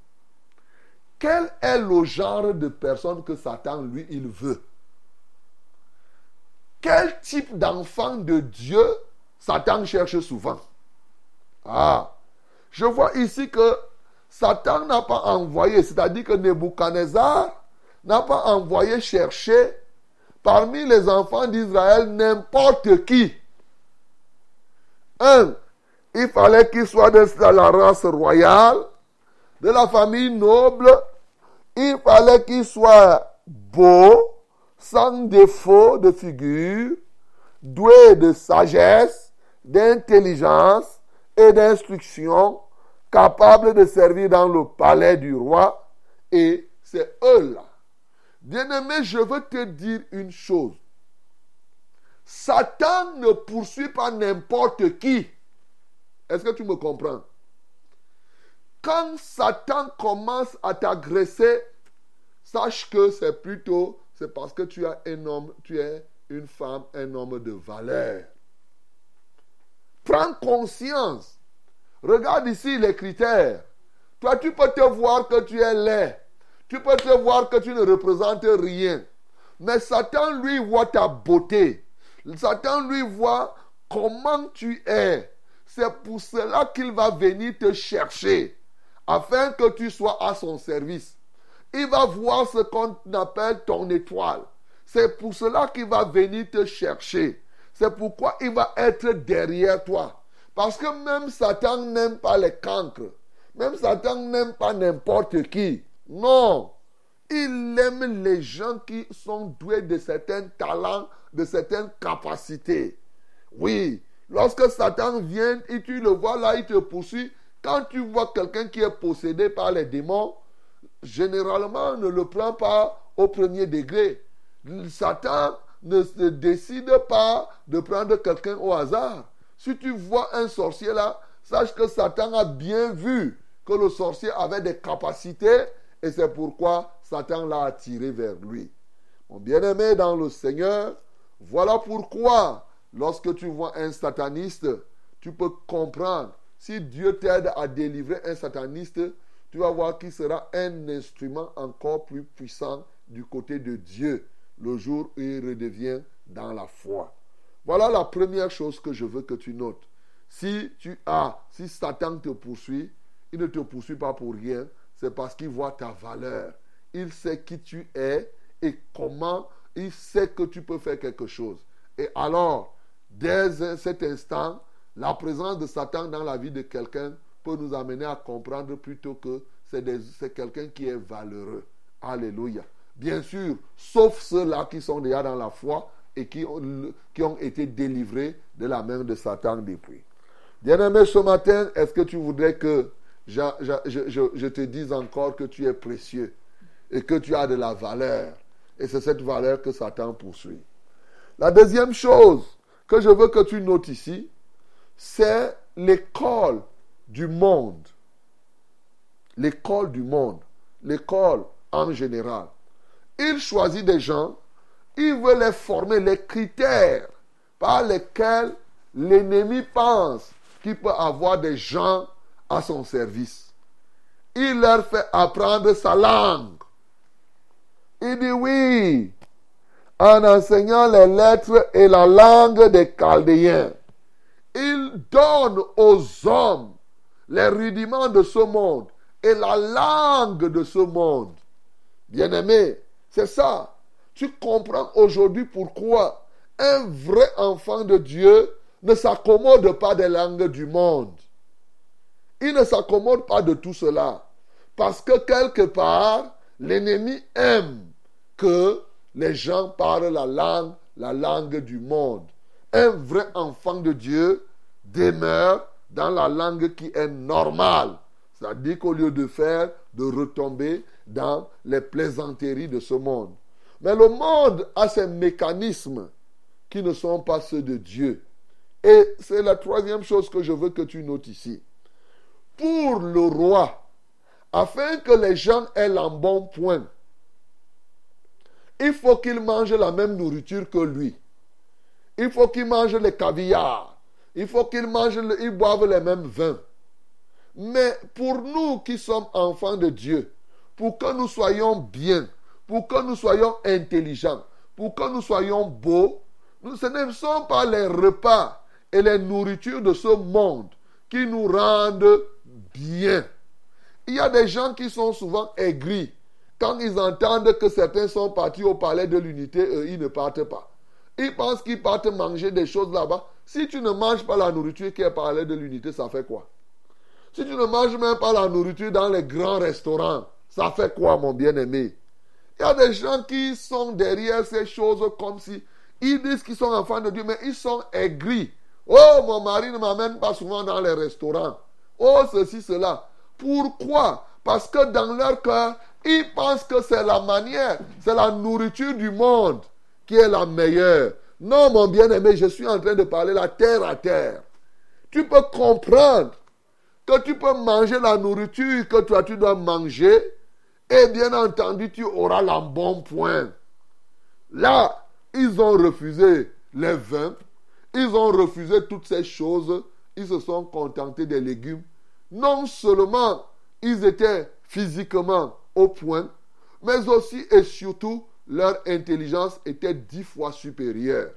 quel est le genre de personne que Satan, lui, il veut? Quel type d'enfant de Dieu Satan cherche souvent? Ah, je vois ici que Satan n'a pas envoyé, c'est-à-dire que Nebuchadnezzar n'a pas envoyé chercher parmi les enfants d'Israël n'importe qui. Un, il fallait qu'il soit de la race royale, de la famille noble. Il fallait qu'il soit beau, sans défaut de figure, doué de sagesse, d'intelligence et d'instruction, capable de servir dans le palais du roi. Et c'est eux-là. Bien-aimé, je veux te dire une chose. Satan ne poursuit pas n'importe qui. Est-ce que tu me comprends? Quand Satan commence à t'agresser, sache que c'est plutôt parce que tu es un homme, tu es une femme, un homme de valeur. Prends conscience. Regarde ici les critères. Toi, tu peux te voir que tu es laid. Tu peux te voir que tu ne représentes rien. Mais Satan, lui, voit ta beauté. Satan, lui, voit comment tu es. C'est pour cela qu'il va venir te chercher, afin que tu sois à son service. Il va voir ce qu'on appelle ton étoile. C'est pour cela qu'il va venir te chercher. C'est pourquoi il va être derrière toi. Parce que même Satan n'aime pas les cancres. Même Satan n'aime pas n'importe qui. Non. Il aime les gens qui sont doués de certains talents, de certaines capacités. Oui, Lorsque Satan vient et tu le vois là, il te poursuit. Quand tu vois quelqu'un qui est possédé par les démons, généralement, ne le prends pas au premier degré. Satan ne se décide pas de prendre quelqu'un au hasard. Si tu vois un sorcier là, sache que Satan a bien vu que le sorcier avait des capacités et c'est pourquoi Satan l'a attiré vers lui. Mon bien-aimé dans le Seigneur, voilà pourquoi, lorsque tu vois un sataniste, tu peux comprendre. Si Dieu t'aide à délivrer un sataniste, tu vas voir qu'il sera un instrument encore plus puissant du côté de Dieu le jour où il redevient dans la foi. Voilà la première chose que je veux que tu notes. Si tu as, si Satan te poursuit, il ne te poursuit pas pour rien, c'est parce qu'il voit ta valeur. Il sait qui tu es et comment il sait que tu peux faire quelque chose. Et alors, dès cet instant, la présence de Satan dans la vie de quelqu'un peut nous amener à comprendre plutôt que c'est quelqu'un qui est valeureux. Alléluia. Bien sûr, sauf ceux-là qui sont déjà dans la foi et qui ont, été délivrés de la main de Satan depuis. Bien-aimé, ce matin, est-ce que tu voudrais que je, te dise encore que tu es précieux et que tu as de la valeur Et c'est cette valeur que Satan poursuit. La deuxième chose que je veux que tu notes ici, c'est l'école du monde. L'école du monde. L'école en général. Il choisit des gens, il veut les former, les critères par lesquels l'ennemi pense qu'il peut avoir des gens à son service. Il leur fait apprendre sa langue. Il dit oui, en enseignant les lettres et la langue des Chaldéens. Il donne aux hommes les rudiments de ce monde et la langue de ce monde. Bien-aimé, c'est ça. Tu comprends aujourd'hui pourquoi un vrai enfant de Dieu ne s'accommode pas des langues du monde. Il ne s'accommode pas de tout cela. Parce que quelque part, l'ennemi aime que les gens parlent la langue, la langue du monde. Un vrai enfant de Dieu demeure dans la langue qui est normale. C'est-à-dire qu'au lieu de faire, de retomber dans les plaisanteries de ce monde. Mais le monde a ses mécanismes qui ne sont pas ceux de Dieu. Et c'est la troisième chose que je veux que tu notes ici. Pour le roi, afin que les gens aient point, il faut qu'il mange la même nourriture que lui. Il faut qu'il mange les caviar. Il faut qu'il mange, il boive les mêmes vins. Mais pour nous qui sommes enfants de Dieu, pour que nous soyons bien, pour que nous soyons intelligents, pour que nous soyons beaux, ce ne sont pas les repas et les nourritures de ce monde qui nous rendent bien. Il y a des gens qui sont souvent aigris. Quand ils entendent que certains sont partis au palais de l'unité, eux, ils ne partent pas. Ils pensent qu'ils partent manger des choses là-bas. Si tu ne manges pas la nourriture qui est palais de l'unité, ça fait quoi? Si tu ne manges même pas la nourriture dans les grands restaurants, ça fait quoi, mon bien-aimé? Il y a des gens qui sont derrière ces choses comme si ils disent qu'ils sont enfants de Dieu, mais ils sont aigris. Oh, mon mari ne m'amène pas souvent dans les restaurants. Oh, ceci, cela. Pourquoi? Parce que dans leur cœur, ils pensent que c'est la manière, c'est la nourriture du monde qui est la meilleure. Non, mon bien-aimé, je suis en train de parler la terre à terre. Tu peux comprendre que tu peux manger la nourriture que toi tu dois manger et bien entendu tu auras l'embonpoint. Là, ils ont refusé les vins, ils ont refusé toutes ces choses, ils se sont contentés des légumes. Non seulement ils étaient physiquement au point, mais aussi et surtout leur intelligence était dix fois supérieure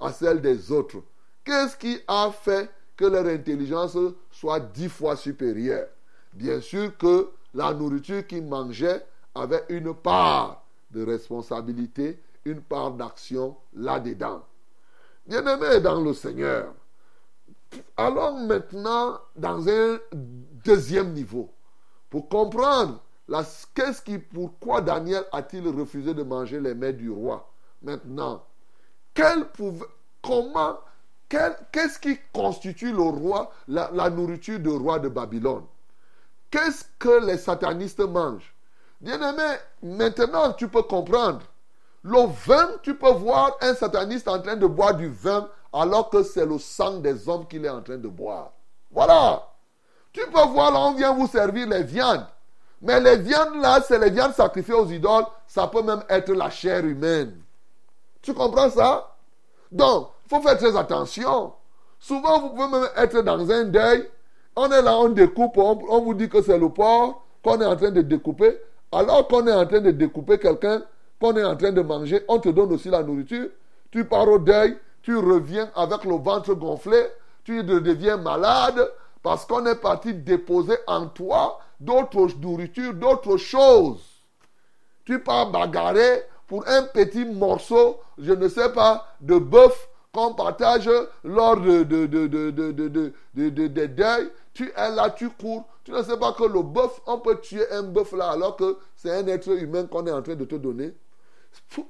à celle des autres. Qu'est-ce qui a fait que leur intelligence soit dix fois supérieure? Bien sûr que la nourriture qu'ils mangeaient avait une part de responsabilité, une part d'action là-dedans. Bien-aimés dans le Seigneur, allons maintenant dans un deuxième niveau pour comprendre qu'est-ce qui, pourquoi Daniel a-t-il refusé de manger les mets du roi Maintenant, quel comment, qu'est-ce qui constitue le roi, la, la nourriture du roi de Babylone? Qu'est-ce que les satanistes mangent? Bien-aimé, maintenant tu peux comprendre. Le vin, tu peux voir un sataniste en train de boire du vin alors que c'est le sang des hommes qu'il est en train de boire. Voilà. Tu peux voir là, on vient vous servir les viandes. Mais les viandes là, c'est les viandes sacrifiées aux idoles. Ça peut même être la chair humaine. Tu comprends ça? Donc, il faut faire très attention. Souvent, vous pouvez même être dans un deuil. On est là, on découpe, on, vous dit que c'est le porc qu'on est en train de découper. Alors qu'on est en train de découper quelqu'un, qu'on est en train de manger, on te donne aussi la nourriture. Tu pars au deuil, tu reviens avec le ventre gonflé, tu deviens malade parce qu'on est parti déposer en toi d'autres nourritures, d'autres choses. Tu pars bagarrer pour un petit morceau, je ne sais pas, de bœuf qu'on partage lors de, de, de, de. Tu es là, tu cours. Tu ne sais pas que le bœuf, on peut tuer un bœuf là alors que c'est un être humain qu'on est en train de te donner.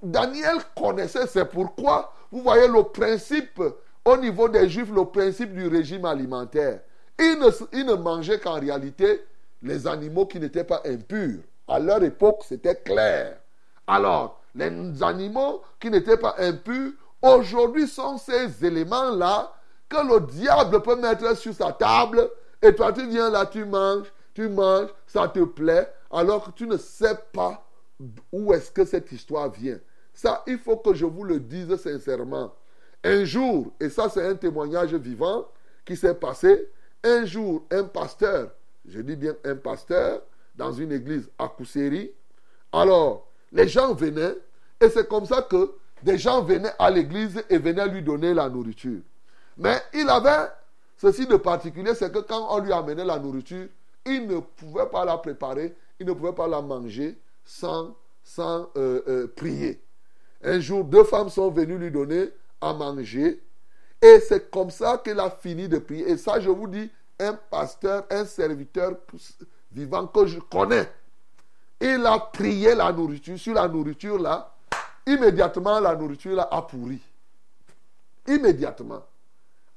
Daniel connaissait, c'est pourquoi, vous voyez le principe, au niveau des Juifs, le principe du régime alimentaire. Ils ne, mangeaient qu'en réalité les animaux qui n'étaient pas impurs. À leur époque, c'était clair. Alors, les animaux qui n'étaient pas impurs, aujourd'hui sont ces éléments-là que le diable peut mettre sur sa table et toi tu viens là, tu manges, tu manges, ça te plaît, alors que tu ne sais pas où est-ce que cette histoire vient. Ça, il faut que je vous le dise sincèrement. Un jour, et ça c'est un témoignage vivant qui s'est passé, un jour, un pasteur, je dis bien un pasteur, dans une église à Kousséri, alors les gens venaient, et c'est comme ça que des gens venaient à l'église et venaient lui donner la nourriture. Mais il avait ceci de particulier, c'est que quand on lui amenait la nourriture, il ne pouvait pas la préparer, il ne pouvait pas la manger sans, sans euh, euh, prier. Un jour, deux femmes sont venues lui donner à manger. Et c'est comme ça qu'il a fini de prier. Et ça, je vous dis, un pasteur, un serviteur vivant que je connais. Il a prié la nourriture. Sur la nourriture, là, immédiatement, la nourriture là, a pourri. Immédiatement.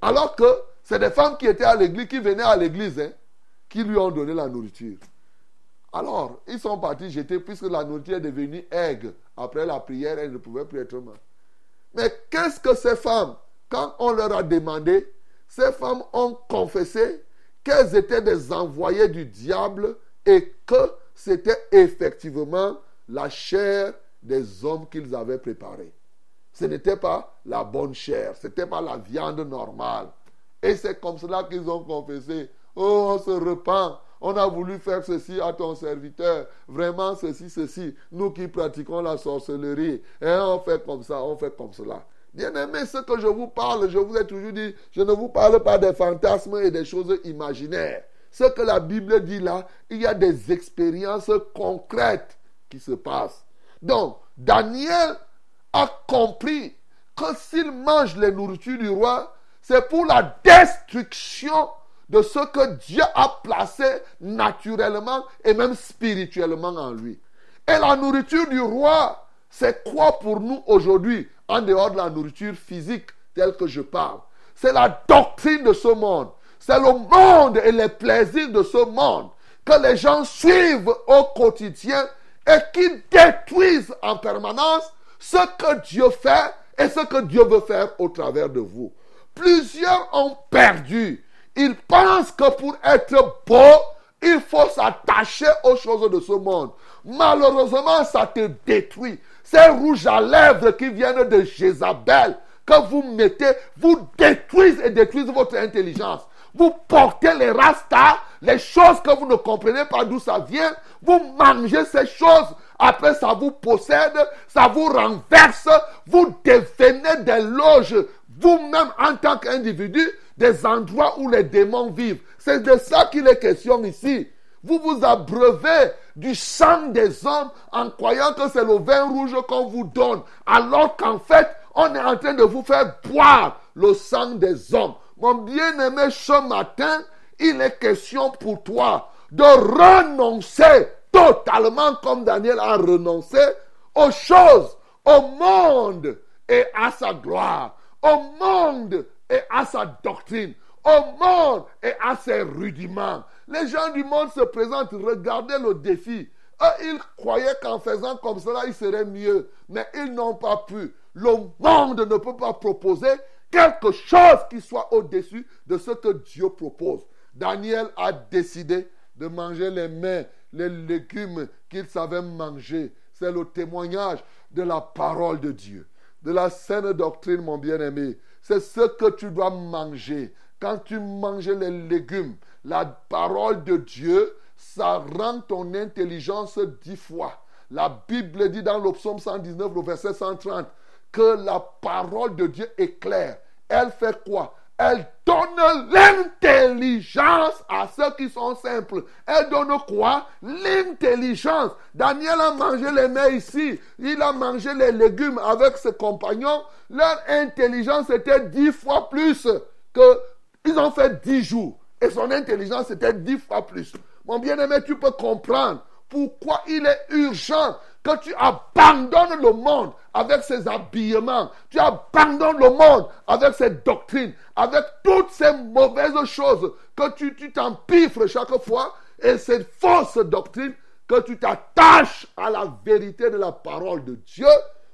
Alors que c'est des femmes qui étaient à l'église, qui venaient à l'église, hein, qui lui ont donné la nourriture. Alors, ils sont partis jeter, puisque la nourriture est devenue aigre. Après la prière, elle ne pouvait plus être mal. Mais qu'est-ce que ces femmes, quand on leur a demandé, ces femmes ont confessé qu'elles étaient des envoyés du diable et que c'était effectivement la chair des hommes qu'ils avaient préparée. Ce n'était pas la bonne chair, ce n'était pas la viande normale. Et c'est comme cela qu'ils ont confessé. Oh, on se repent. On a voulu faire ceci à ton serviteur. Vraiment, ceci, ceci. Nous qui pratiquons la sorcellerie. Et on fait comme ça, on fait comme cela. Bien aimé, ce que je vous parle, je vous ai toujours dit, je ne vous parle pas des fantasmes et des choses imaginaires. Ce que la Bible dit là, il y a des expériences concrètes qui se passent. Donc, Daniel a compris que s'il mange les nourritures du roi, c'est pour la destruction de ce que Dieu a placé naturellement et même spirituellement en lui. Et la nourriture du roi, c'est quoi pour nous aujourd'hui, en dehors de la nourriture physique telle que je parle? C'est la doctrine de ce monde. C'est le monde et les plaisirs de ce monde que les gens suivent au quotidien et qui détruisent en permanence ce que Dieu fait et ce que Dieu veut faire au travers de vous. Plusieurs ont perdu. Ils pensent que pour être beau, il faut s'attacher aux choses de ce monde. Malheureusement, ça te détruit. Ces rouges à lèvres qui viennent de Jézabel, que vous mettez, vous détruisent et détruisent votre intelligence. Vous portez les rastas, les choses que vous ne comprenez pas d'où ça vient. Vous mangez ces choses. Après, ça vous possède, ça vous renverse. Vous devenez des loges, vous-même en tant qu'individu, des endroits où les démons vivent. C'est de ça qu'il est question ici. Vous vous abreuvez du sang des hommes en croyant que c'est le vin rouge qu'on vous donne, alors qu'en fait, on est en train de vous faire boire le sang des hommes. Mon bien-aimé, ce matin, il est question pour toi de renoncer totalement comme Daniel a renoncé aux choses, au monde et à sa gloire, au monde et à sa doctrine, au monde et à ses rudiments. Les gens du monde se présentent, regardez le défi. Eux, ils croyaient qu'en faisant comme cela, il serait mieux, mais ils n'ont pas pu. Le monde ne peut pas proposer quelque chose qui soit au-dessus de ce que Dieu propose. Daniel a décidé de manger les mains les légumes qu'ils savaient manger. C'est le témoignage de la parole de Dieu, de la saine doctrine, mon bien-aimé. C'est ce que tu dois manger. Quand tu manges les légumes, la parole de Dieu, ça rend ton intelligence dix fois. La Bible dit dans le psaume 119, le verset 130, que la parole de Dieu est claire. Elle fait quoi? Elle donne l'intelligence à ceux qui sont simples. Elle donne quoi? L'intelligence. Daniel a mangé les mets ici. Il a mangé les légumes avec ses compagnons. Leur intelligence était dix fois plus que... Ils ont fait dix jours. Et son intelligence était dix fois plus. Mon bien-aimé, tu peux comprendre pourquoi il est urgent que tu abandonnes le monde avec ses habillements, tu abandonnes le monde avec ses doctrines, avec toutes ces mauvaises choses que tu t'empiffres chaque fois et ces fausses doctrines que tu t'attaches à la vérité de la parole de Dieu,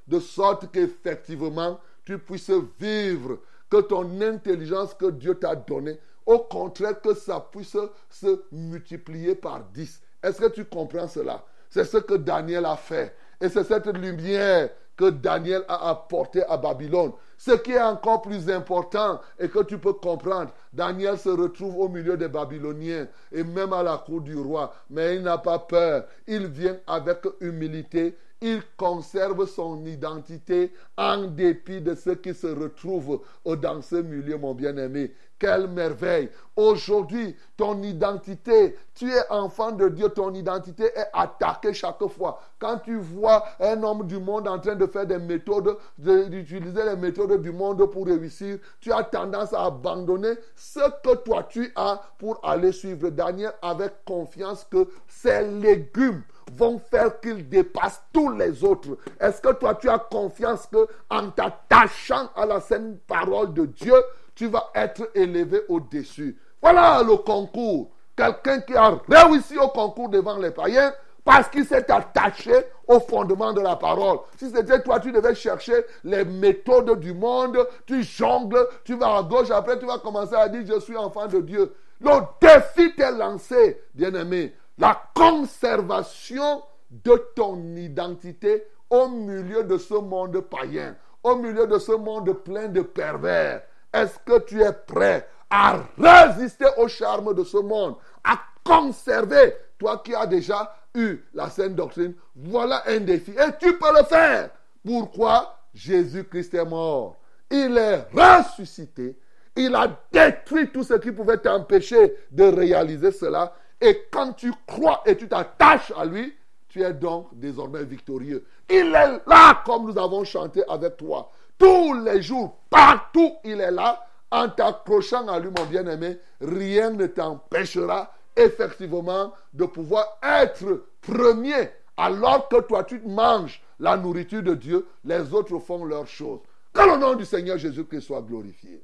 de sorte qu'effectivement tu puisses vivre, que ton intelligence que Dieu t'a donnée, au contraire que ça puisse se multiplier par dix. Est-ce que tu comprends cela? C'est ce que Daniel a fait. Et c'est cette lumière que Daniel a apportée à Babylone. Ce qui est encore plus important et que tu peux comprendre, Daniel se retrouve au milieu des Babyloniens et même à la cour du roi, mais il n'a pas peur. Il vient avec humilité. Il conserve son identité en dépit de ce qui se retrouve dans ce milieu, mon bien-aimé. Quelle merveille. Aujourd'hui, ton identité, tu es enfant de Dieu, ton identité est attaquée chaque fois. Quand tu vois un homme du monde en train de faire des méthodes, d'utiliser les méthodes du monde pour réussir, tu as tendance à abandonner ce que toi tu as pour aller suivre Daniel avec confiance que ces légumes vont faire qu'il dépasse tous les autres. Est-ce que toi tu as confiance que en t'attachant à la saine parole de Dieu, tu vas être élevé au-dessus? Voilà le concours. Quelqu'un qui a réussi au concours devant les païens parce qu'il s'est attaché au fondement de la parole. Si c'était toi, tu devais chercher les méthodes du monde, tu jongles, tu vas à gauche, après tu vas commencer à dire je suis enfant de Dieu. Le défi t'est lancé, bien-aimé. La conservation de ton identité au milieu de ce monde païen, au milieu de ce monde plein de pervers. Est-ce que tu es prêt à résister au charme de ce monde, à conserver, toi qui as déjà eu la saine doctrine, voilà un défi. Et tu peux le faire. Pourquoi? Jésus-Christ est mort. Il est ressuscité. Il a détruit tout ce qui pouvait t'empêcher de réaliser cela. Et quand tu crois et tu t'attaches à lui, tu es donc désormais victorieux. Il est là comme nous avons chanté avec toi. Tous les jours, partout, il est là. En t'accrochant à lui, mon bien-aimé, rien ne t'empêchera effectivement de pouvoir être premier. Alors que toi, tu manges la nourriture de Dieu, les autres font leurs choses. Que le nom du Seigneur Jésus-Christ soit glorifié.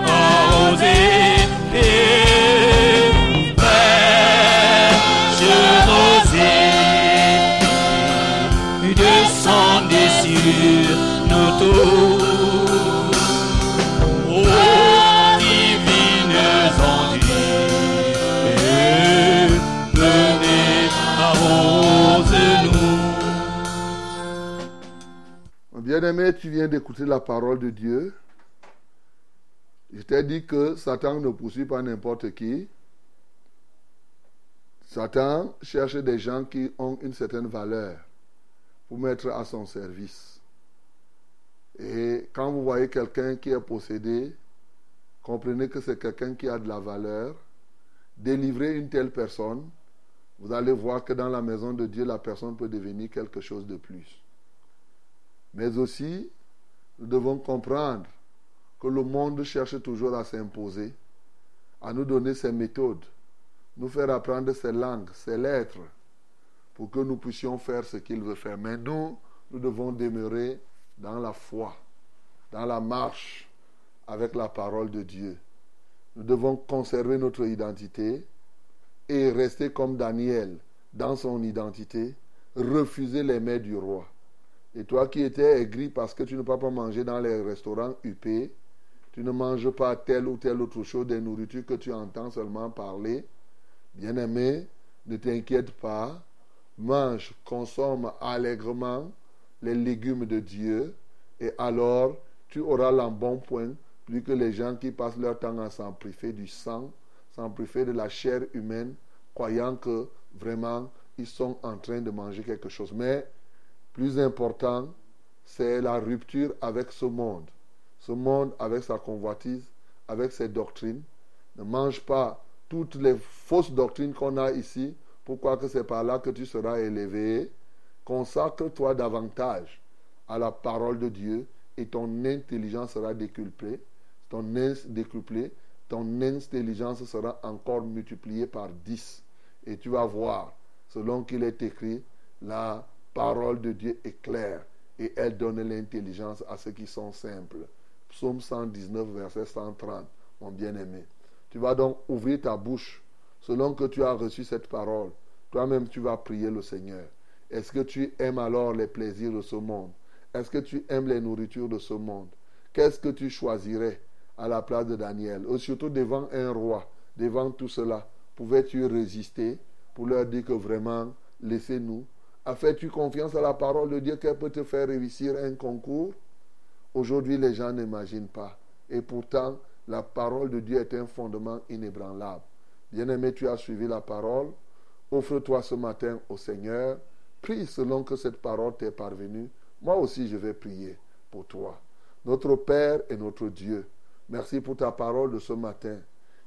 bien-aimé, tu viens d'écouter la parole de Dieu. Je t'ai dit que Satan ne poursuit pas n'importe qui. Satan cherche des gens qui ont une certaine valeur pour mettre à son service. Et quand vous voyez quelqu'un qui est possédé, comprenez que c'est quelqu'un qui a de la valeur. Délivrez une telle personne, vous allez voir que dans la maison de Dieu, la personne peut devenir quelque chose de plus. Mais aussi, nous devons comprendre que le monde cherche toujours à s'imposer, à nous donner ses méthodes, nous faire apprendre ses langues, ses lettres, pour que nous puissions faire ce qu'il veut faire. Mais nous, nous devons demeurer dans la foi, dans la marche avec la parole de Dieu. Nous devons conserver notre identité et rester comme Daniel dans son identité, refuser les mets du roi. Et toi qui étais aigri parce que tu ne peux pas manger dans les restaurants UP, tu ne manges pas telle ou telle autre chose, des nourritures que tu entends seulement parler, bien-aimé, ne t'inquiète pas, mange, consomme allègrement les légumes de Dieu, et alors tu auras l'embonpoint, plus que les gens qui passent leur temps à s'en priver du sang, s'en priver de la chair humaine, croyant que vraiment ils sont en train de manger quelque chose. Mais plus important, c'est la rupture avec ce monde. Ce monde avec sa convoitise, avec ses doctrines. Ne mange pas toutes les fausses doctrines qu'on a ici. Pourquoi que c'est par là que tu seras élevé? Consacre-toi davantage à la parole de Dieu et ton intelligence sera décuplée. Ton, décuplée, ton intelligence sera encore multipliée par 10. Et tu vas voir, selon qu'il est écrit, la parole de Dieu est claire et elle donne l'intelligence à ceux qui sont simples. Psaume 119, verset 130, mon bien-aimé. Tu vas donc ouvrir ta bouche selon que tu as reçu cette parole. Toi-même, tu vas prier le Seigneur. Est-ce que tu aimes alors les plaisirs de ce monde? Est-ce que tu aimes les nourritures de ce monde? Qu'est-ce que tu choisirais à la place de Daniel? Ou surtout devant un roi, devant tout cela, pouvais-tu résister pour leur dire que vraiment, laissez-nous As-tu confiance à la parole de Dieu qu'elle peut te faire réussir un concours? Aujourd'hui, les gens n'imaginent pas. Et pourtant, la parole de Dieu est un fondement inébranlable. Bien-aimé, tu as suivi la parole. Offre-toi ce matin au Seigneur. Prie selon que cette parole t'est parvenue. Moi aussi, je vais prier pour toi. Notre Père et notre Dieu, merci pour ta parole de ce matin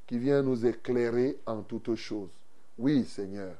qui vient nous éclairer en toutes choses. Oui, Seigneur,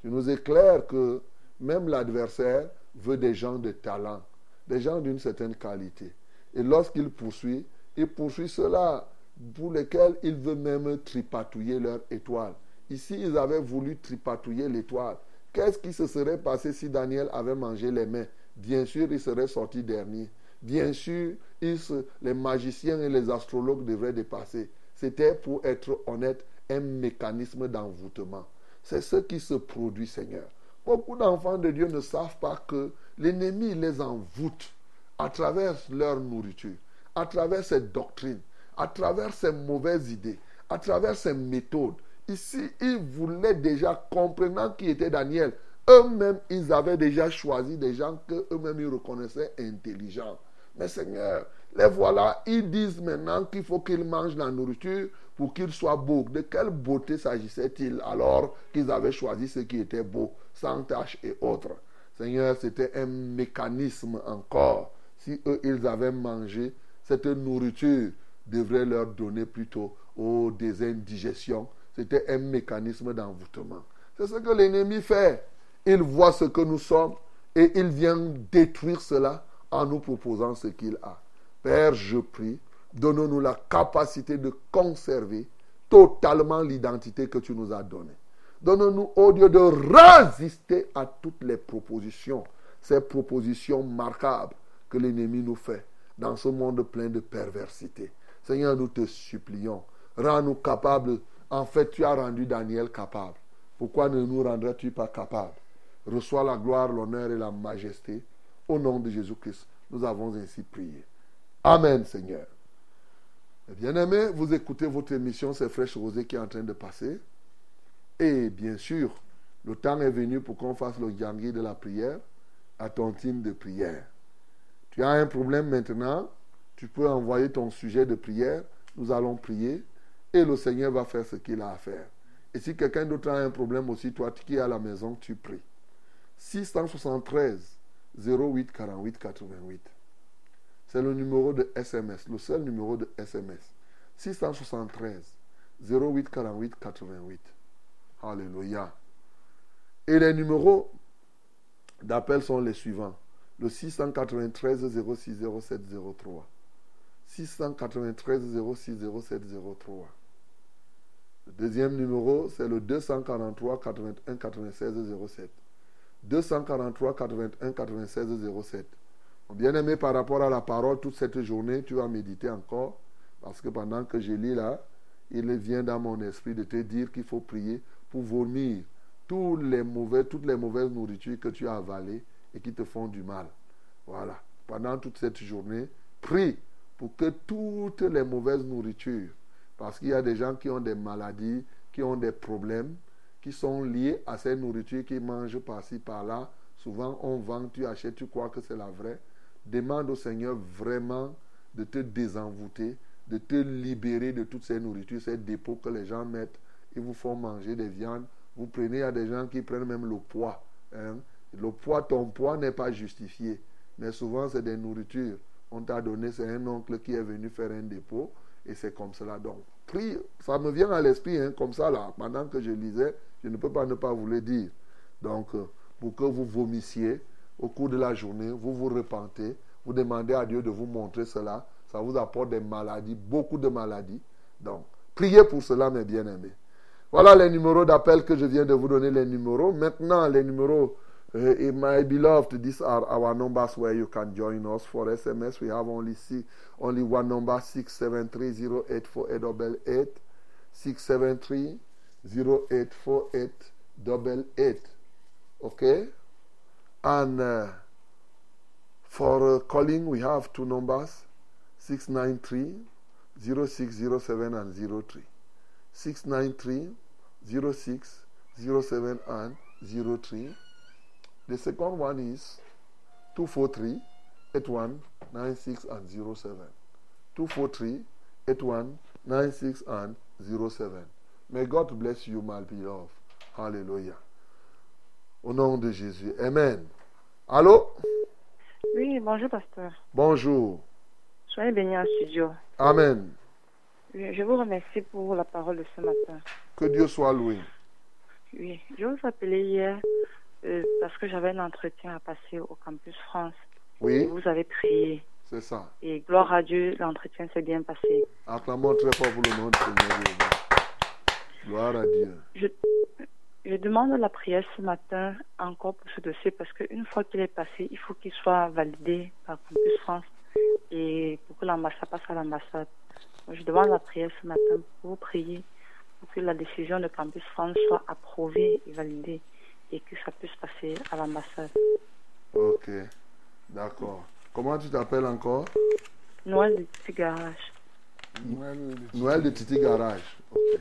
tu nous éclaires que même l'adversaire veut des gens de talent, des gens d'une certaine qualité. Et lorsqu'il poursuit, il poursuit cela pour lesquels il veut même tripatouiller leur étoile. Ici, ils avaient voulu tripatouiller l'étoile. Qu'est-ce qui se serait passé si Daniel avait mangé les mains? Bien sûr, il serait sorti dernier. Bien sûr, les magiciens et les astrologues devraient dépasser. C'était, pour être honnête, un mécanisme d'envoûtement. C'est ce qui se produit, Seigneur. Beaucoup d'enfants de Dieu ne savent pas que l'ennemi les envoûte à travers leur nourriture, à travers ses doctrines, à travers ses mauvaises idées, à travers ses méthodes? Ici, ils voulaient déjà, comprenant qui était Daniel, eux-mêmes, ils avaient déjà choisi des gens qu'eux-mêmes, ils reconnaissaient intelligents. Mais Seigneur, les voilà, ils disent maintenant qu'il faut qu'ils mangent la nourriture pour qu'ils soient beaux. De quelle beauté s'agissait-il alors qu'ils avaient choisi ce qui était beau, sans tache et autres Seigneur, c'était un mécanisme encore. Si eux, ils avaient mangé, cette nourriture devrait leur donner plutôt oh, des indigestions. C'était un mécanisme d'envoûtement. C'est ce que l'ennemi fait. Il voit ce que nous sommes et il vient détruire cela en nous proposant ce qu'il a. Père, je prie, donne-nous la capacité de conserver totalement l'identité que tu nous as donnée. Donne-nous, au Dieu, de résister à toutes les propositions, ces propositions marquables que l'ennemi nous fait dans ce monde plein de perversité. Seigneur, nous te supplions, rends-nous capables. En fait, tu as rendu Daniel capable. Pourquoi ne nous rendrais-tu pas capables? Reçois la gloire, l'honneur et la majesté. Au nom de Jésus-Christ, nous avons ainsi prié. Amen, Seigneur. Bien-aimés, vous écoutez votre émission, c'est Fraîche Rosée qui est en train de passer. Et bien sûr, le temps est venu pour qu'on fasse le yangui de la prière à ton team de prière. Tu as un problème maintenant, tu peux envoyer ton sujet de prière, nous allons prier et le Seigneur va faire ce qu'il a à faire. Et si quelqu'un d'autre a un problème aussi, toi qui es à la maison, tu pries. 673 08 48 88. C'est le numéro de SMS, le seul numéro de SMS. 673 08 48 88. Alléluia. Et les numéros d'appel sont les suivants. Le 693 06 07 03. 693 06 07 03. Le deuxième numéro, c'est le 243 81 96 07. 243 81 96 07. Bien-aimé, par rapport à la parole, toute cette journée, tu vas méditer encore. Parce que pendant que je lis là, il vient dans mon esprit de te dire qu'il faut prier pour vomir tous les toutes les mauvaises nourritures que tu as avalées et qui te font du mal. Voilà. Pendant toute cette journée, prie pour que toutes les mauvaises nourritures, parce qu'il y a des gens qui ont des maladies, qui ont des problèmes, qui sont liés à ces nourritures qu'ils mangent par-ci, par-là. Souvent, on vend, tu achètes, tu crois que c'est la vraie. Demande au Seigneur vraiment de te désenvoûter, de te libérer de toutes ces nourritures, ces dépôts que les gens mettent. Ils vous font manger des viandes. Vous prenez, a des gens qui prennent même le poids. hein. Le poids, ton poids n'est pas justifié. Mais souvent, c'est des nourritures. On t'a donné, c'est un oncle qui est venu faire un dépôt. Et c'est comme cela. Donc, prie. Ça me vient à l'esprit, hein, comme ça, là. Pendant que je lisais, je ne peux pas ne pas vous le dire. Donc, euh, pour que vous vomissiez au cours de la journée, vous vous repentez, vous demandez à Dieu de vous montrer cela. Ça vous apporte des maladies, beaucoup de maladies. Donc, priez pour cela, mes bien-aimés. Voilà les numéros d'appel que je viens de vous donner, les numéros. Maintenant, les numéros, uh, my beloved, these are our numbers where you can join us. For SMS, we have only six, only one number, 673-084888, 673-084888. Okay? And uh, for uh, calling, we have two numbers, 693 0607 and 03. 693 06 07 and 03. The second one is 243 81 96 and 07. 243 81 96 and 07. May God bless you, my beloved. Hallelujah. Au nom de Jésus. Amen. Allô? Oui, bonjour pasteur. Bonjour. Soyez bénis en studio. Amen. Je vous remercie pour la parole de ce matin. Que Dieu soit loué. Oui, je vous appelais hier euh, parce que j'avais un entretien à passer au Campus France. Et Oui, vous avez prié. c'est ça. Et gloire à Dieu, l'entretien s'est bien passé. Acclamons très fort pour le nom du Seigneur. Gloire à Dieu. Je, je demande la prière ce matin encore pour ce dossier parce qu'une fois qu'il est passé, il faut qu'il soit validé par Campus France et pour que l'ambassade passe à l'ambassade. Je demande la prière ce matin pour vous prier que la décision de Campus France soit approuvée et validée et que ça puisse passer à l'ambassade. Ok. D'accord. Comment tu t'appelles encore? Noël du petit garage. Noël de Titi Garage. Ok.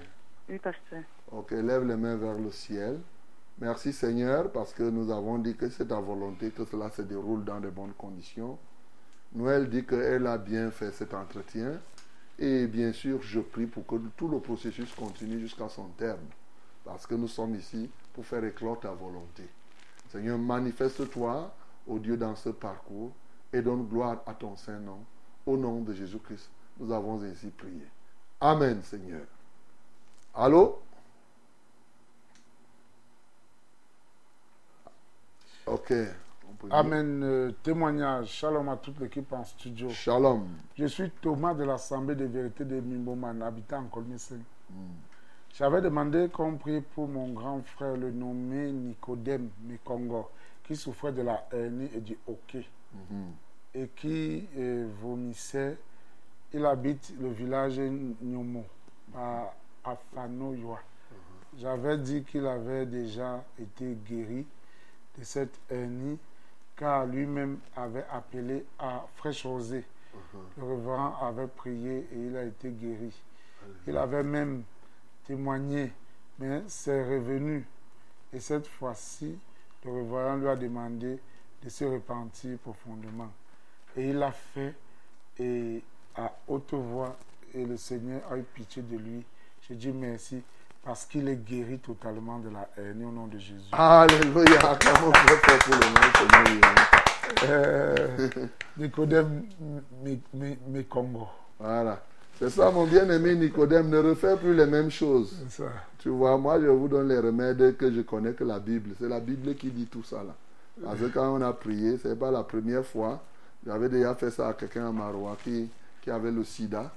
Oui, pasteur. Ok, lève les mains vers le ciel. Merci Seigneur parce que nous avons dit que c'est ta volonté que cela se déroule dans de bonnes conditions. Noël dit qu'elle a bien fait cet entretien. Et bien sûr, je prie pour que tout le processus continue jusqu'à son terme. Parce que nous sommes ici pour faire éclore ta volonté. Seigneur, manifeste-toi, ô Dieu, dans ce parcours et donne gloire à ton Saint-Nom. Au nom de Jésus-Christ, nous avons ainsi prié. Amen, Seigneur. Allô? Ok. Amen. Euh, témoignage. Shalom à toute l'équipe en studio. Shalom. Je suis Thomas de l'Assemblée des vérités de Mimboman, habitant en Colmessé. J'avais demandé qu'on prie pour mon grand frère, le nommé Nicodème Mekongo, qui souffrait de la hernie et du hockey Mhm. et qui euh, vomissait. Il habite le village Nyomo, à Afanoyoa. J'avais dit qu'il avait déjà été guéri de cette hernie car lui-même avait appelé à Fraîche Rosée. Le révérend avait prié et il a été guéri. Il avait même témoigné, mais c'est revenu. Et cette fois-ci, le révérend lui a demandé de se repentir profondément. Et il l'a fait et à haute voix et le Seigneur a eu pitié de lui. Je dis merci parce qu'il est guéri totalement de la hernie au nom de Jésus. Alléluia. Acclamons pour le nom Seigneur. Euh, Nicodème. Voilà. C'est ça, mon bien-aimé Nicodème. Ne refais plus les mêmes choses. Ça. Tu vois, moi, je vous donne les remèdes que je connais que la Bible. C'est la Bible qui dit tout ça, là. Parce que quand on a prié, c'est pas la première fois. J'avais déjà fait ça à quelqu'un à Maroua qui, qui avait le sida.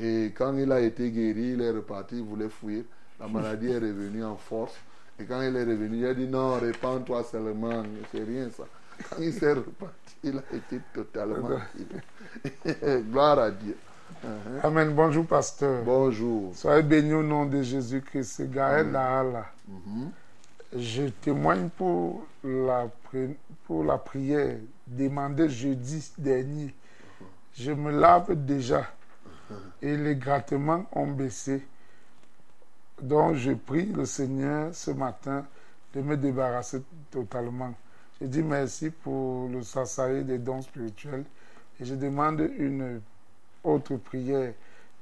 Et, quand il a été guéri, il est reparti, il voulait fuir. La maladie est revenue en force. Et quand il est revenu, il a dit non, répands-toi seulement. C'est rien ça. Quand il s'est reparti, il a été totalement guéri. Gloire à Dieu. Amen. Bonjour, pasteur. Bonjour. Soyez bénis au nom de Jésus-Christ. C'est Gaël Dahala. Je témoigne pour la, pour la prière demandée jeudi dernier. Je me lave déjà et les grattements ont baissé. Donc je prie le Seigneur ce matin de me débarrasser totalement. Je dis merci pour le sasaï des dons spirituels et je demande une autre prière.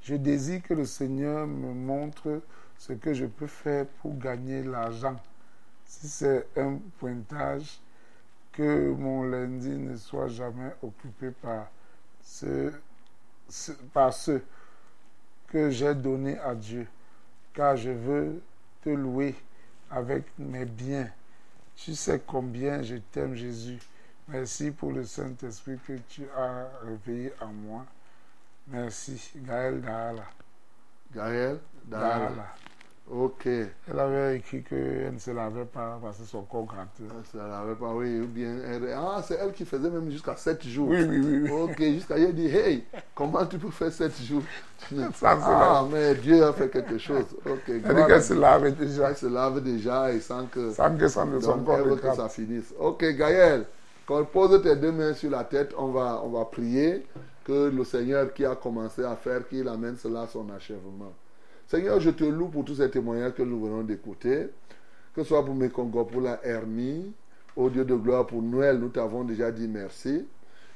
Je désire que le Seigneur me montre ce que je peux faire pour gagner l'argent. Si c'est un pointage, que mon lundi ne soit jamais occupé par, ce- par ceux que j'ai donnés à Dieu, car je veux te louer avec mes biens. Tu sais combien je t'aime, Jésus. Merci pour le Saint-Esprit que tu as réveillé en moi. Merci, Gaël Dahala. Gaël Dahala. Ok. Elle avait écrit qu'elle ne se lavait pas parce que son corps grattait. Ah, Ça l'avait pas, oui, ou bien. elle- ah, c'est elle qui faisait même jusqu'à 7 jours. Oui, oui, oui. oui. Ok, jusqu'à hier, dit Hey, comment tu peux faire 7 jours? Ça, Ah, mais Dieu a fait quelque chose. Ok, Elle dit qu'elle se lavait déjà Elle se lave déjà et sans que. sans que son corps elle ne veut que ça finisse. Ok, Gaël, quand pose tes deux mains sur la tête, on va, on va prier que le Seigneur qui a commencé à faire, qu'il amène cela à son achèvement. Seigneur, je te loue pour tous ces témoignages que nous venons d'écouter, que ce soit pour Mekongo, pour la hernie, au Dieu de gloire, pour Noël, nous t'avons déjà dit merci.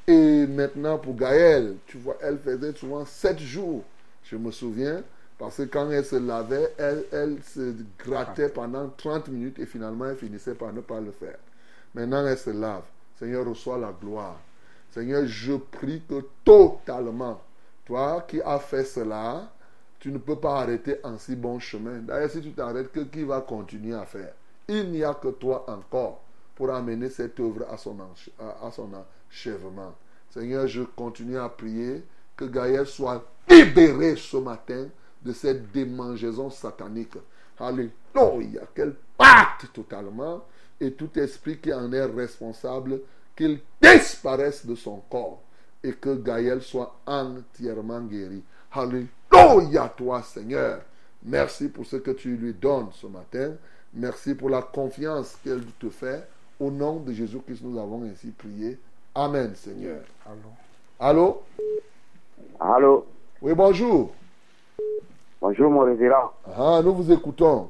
Et maintenant pour Gaël, tu vois, elle faisait souvent sept jours, je me souviens, parce que quand elle se lavait, elle, elle se grattait pendant 30 minutes et finalement elle finissait par ne pas le faire. Maintenant elle se lave. Seigneur, reçois la gloire. Seigneur, je prie que totalement, toi qui as fait cela, tu ne peux pas arrêter en si bon chemin. D'ailleurs, si tu t'arrêtes, que qui va continuer à faire? Il n'y a que toi encore pour amener cette œuvre à son, à son achèvement. Seigneur, je continue à prier que Gaël soit libéré ce matin de cette démangeaison satanique. Alléluia, qu'elle parte totalement et tout esprit qui en est responsable, qu'il disparaisse de son corps et que Gaël soit entièrement guéri. Alléluia, toi Seigneur. Merci pour ce que tu lui donnes ce matin. Merci pour la confiance qu'elle te fait. Au nom de Jésus-Christ, nous avons ainsi prié. Amen, Seigneur. Allô? Allô? Allô, Oui, bonjour. bonjour mon révérend. Ah, nous vous écoutons.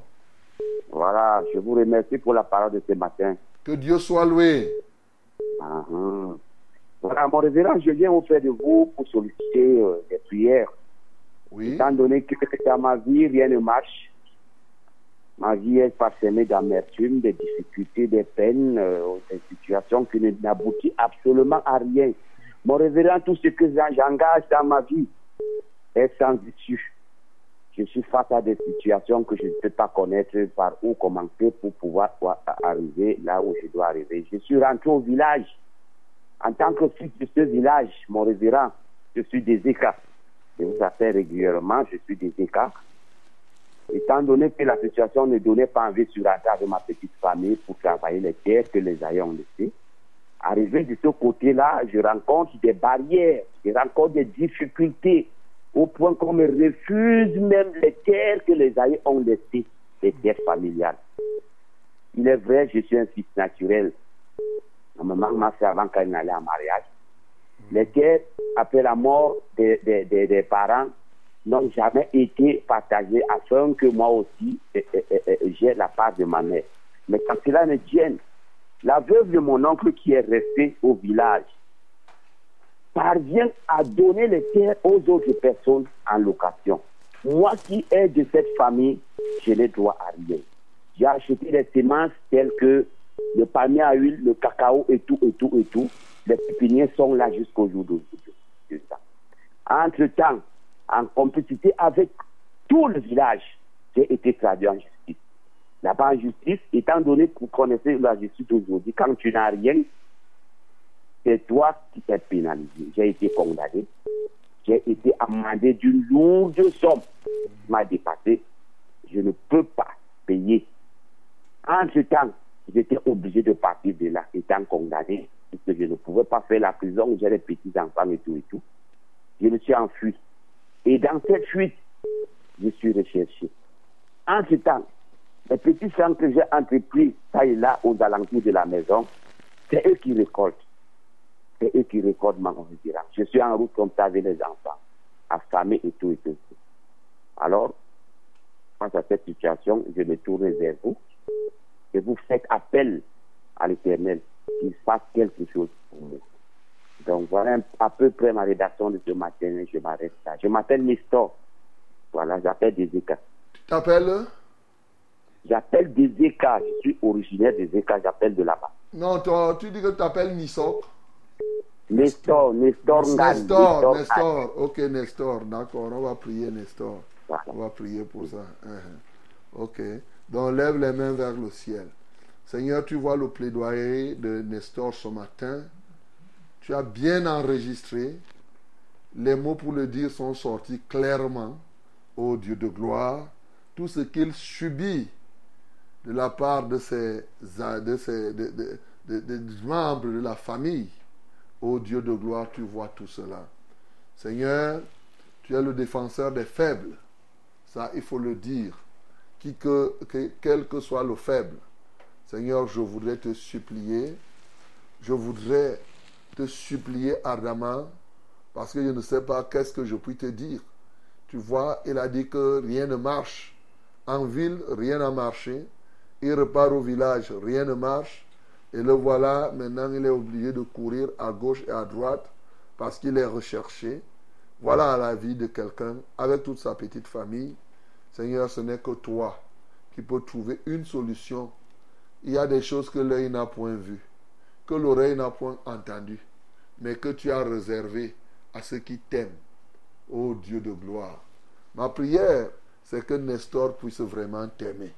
Voilà, je vous remercie pour la parole de ce matin. Que Dieu soit loué. Ah, ah. Voilà, mon révérend, je viens auprès de vous pour solliciter euh, des prières. Étant donné que dans ma vie, rien ne marche. Ma vie est parsemée d'amertume, de difficultés, de peines, euh, des situations qui n'aboutissent absolument à rien. Mon révérend, tout ce que j'engage dans ma vie est sans issue. Je suis face à des situations que je ne peux pas connaître par où commencer pour pouvoir arriver là où je dois arriver. Je suis rentré au village. En tant que fils de ce village, mon révérend, je suis des écarts. Je vous appelle régulièrement, je suis des écarts. Étant donné que la situation ne donnait pas envie sur la de ma petite famille pour travailler les terres que les ayants laissées, arrivé de ce côté-là, je rencontre des barrières, je rencontre des difficultés, au point qu'on me refuse même les terres que les aïeux ont laissées, les terres familiales. Il est vrai, je suis un fils naturel. Ma maman m'a fait avant qu'elle n'allait en mariage. Les terres, après la mort des, des- des- parents, n'ont jamais été partagées afin que moi aussi, eh, eh, eh, j'ai la part de ma mère. Mais quand cela ne tienne, la veuve de mon oncle qui est restée au village parvient à donner les terres aux autres personnes en location. Moi qui ai de cette famille, je n'ai droit à rien. J'ai acheté des semences telles que le palmier à huile, le cacao et tout, et tout, et tout. Les pépiniers sont là jusqu'au jour d'aujourd'hui. Entre-temps, en complicité avec tout le village, j'ai été traduit en justice. Là-bas en justice, étant donné que vous connaissez la justice aujourd'hui, quand tu n'as rien, c'est toi qui es pénalisé. J'ai été condamné. J'ai été amendé d'une lourde somme. m'a dépassé. Je ne peux pas payer. Entre-temps, j'étais obligé de partir de là, étant condamné, puisque je ne pouvais pas faire la prison où j'ai les petits-enfants et tout et tout. Je me suis enfui. Et dans cette fuite, je suis recherché. En ce temps, les petits champs que j'ai entrepris ça et là aux alentours de la maison, c'est eux qui récoltent. C'est eux qui récoltent ma considération. Je suis en route comme ça avec les enfants, affamés et tout et tout. Alors, face à cette situation, je me tourne vers vous et vous faites appel à l'éternel qu'il fasse quelque chose pour moi. Donc voilà à peu près ma rédaction de ce matin. Je m'arrête là. Je m'appelle Nestor. Voilà, j'appelle des écarts. Tu t'appelles? J'appelle des écarts. Je suis originaire des écarts. J'appelle de là-bas. Non, toi, tu dis que tu t'appelles Nisok. Nestor, Nestor. Nestor, Ngan. Nestor. Ok, Nestor. D'accord, on va prier Nestor. Voilà. On va prier pour ça. Uh-huh. Ok. Donc lève les mains vers le ciel. Seigneur, tu vois le plaidoyer de Nestor ce matin. Tu as bien enregistré. Les mots pour le dire sont sortis clairement. Ô Dieu de gloire, tout ce qu'il subit de la part de ses, membres de la famille. Ô Dieu de gloire, tu vois tout cela. Seigneur, tu es le défenseur des faibles. Ça, il faut le dire. Qui que, que- quel que soit le faible. Seigneur, je voudrais te supplier. Je voudrais te supplier ardemment parce que je ne sais pas qu'est-ce que je puis te dire. Tu vois, il a dit que rien ne marche. En ville, rien n'a marché. Il repart au village, rien ne marche. Et le voilà, maintenant il est obligé de courir à gauche et à droite parce qu'il est recherché. Voilà la vie de quelqu'un avec toute sa petite famille. Seigneur, ce n'est que toi qui peux trouver une solution. Il y a des choses que l'œil n'a point vues, que l'oreille n'a point entendues, mais que tu as réservées à ceux qui t'aiment. Ô Dieu de gloire. Ma prière, c'est que Nestor puisse vraiment t'aimer.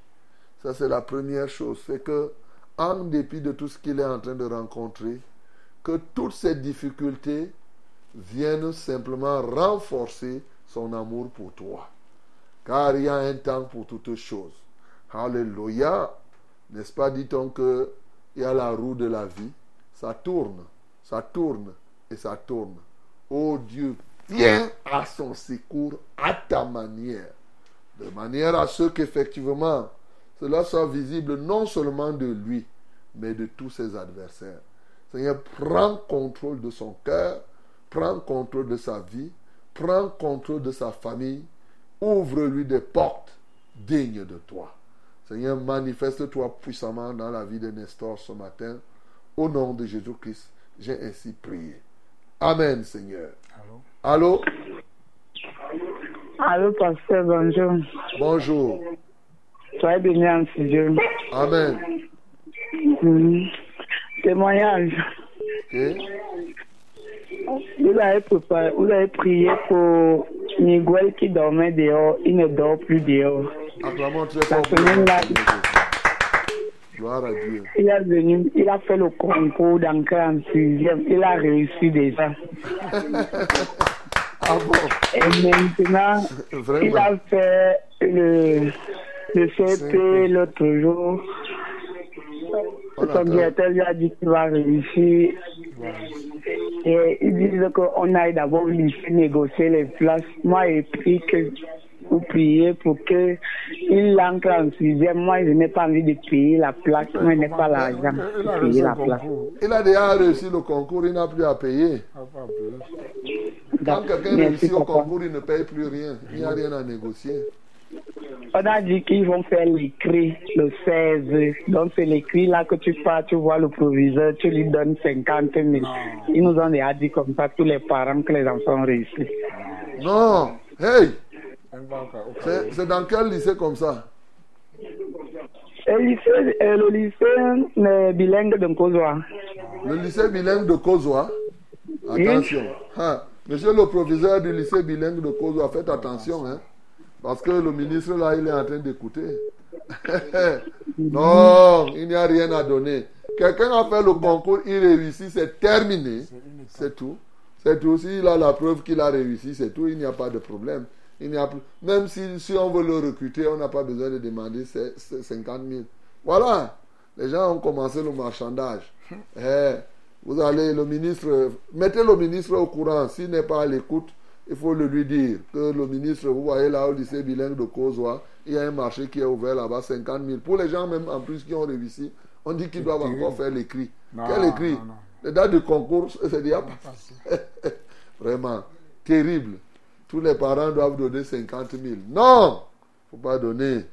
Ça, c'est la première chose. C'est que, en dépit de tout ce qu'il est en train de rencontrer, que toutes ces difficultés viennent simplement renforcer son amour pour toi. Car il y a un temps pour toutes choses. Alléluia. N'est-ce pas, dit-on que il y a la roue de la vie. Ça tourne, ça tourne et ça tourne. Oh Dieu, viens à son secours à ta manière. De manière à ce qu'effectivement, cela soit visible non seulement de lui, mais de tous ses adversaires. Seigneur, prends contrôle de son cœur, prends contrôle de sa vie, prends contrôle de sa famille, ouvre-lui des portes dignes de toi. Seigneur, manifeste-toi puissamment dans la vie de Nestor ce matin. Au nom de Jésus-Christ, j'ai ainsi prié. Amen, Seigneur. Allô? Allô, pasteur, bonjour. Bonjour. Soyez béni en ce Dieu. Amen. Témoignage. Ok. Vous avez, préparé, vous avez prié pour Miguel qui dormait dehors. Il ne dort plus dehors. Acclamons très La fort. semaine là. Gloire à Dieu. il est venu, il a fait le concours d'entrée en sixième. Il a réussi déjà. Ah bon? Et maintenant, il a fait le, le CP l'autre jour. On Son directeur lui a dit qu'il va réussir. Et ils disent qu'on aille d'abord lui faire négocier les places. Moi, j'ai pris que vous priez pour que il entre en sixième. Moi, je n'ai pas envie de payer la place. Moi, je n'ai pas l'argent pour payer la place. Il a déjà réussi le concours, il n'a plus à payer. Quand quelqu'un réussit au concours, il ne paye plus rien. Il n'y a rien à négocier. On a dit qu'ils vont faire l'écrit le 16. Donc, c'est l'écrit là que tu pars, tu vois le proviseur, tu lui donnes 50 000. Ils nous ont déjà dit comme ça, tous les parents, que les enfants ont réussi. Non. Hey, c'est dans quel lycée comme ça? Le lycée, euh, le lycée euh, bilingue de Nkozoa. Le lycée bilingue de Kozoa. Attention. Hein, Monsieur le proviseur du lycée bilingue de Kozoa, faites attention. Hein, parce que le ministre là, il est en train d'écouter. non, il n'y a rien à donner. Quelqu'un a fait le concours, il réussit, c'est terminé. C'est tout. C'est tout. S'il a la preuve qu'il a réussi, c'est tout. Il n'y a pas de problème. Il n'y a plus... Même si, si on veut le recruter, on n'a pas besoin de demander ces- ces 50 000. Voilà. Les gens ont commencé le marchandage. Eh, vous allez, le ministre, mettez le ministre au courant. S'il n'est pas à l'écoute, il faut le lui dire que le ministre, vous voyez là au lycée bilingue de Causois, il y a un marché qui est ouvert là-bas, 50 000. Pour les gens même en plus qui ont réussi, on dit qu'ils doivent encore faire l'écrit. Quel écrit? Les dates de concours, c'est déjà passé. Vraiment, terrible. Tous les parents doivent donner 50 000. Non faut pas donner.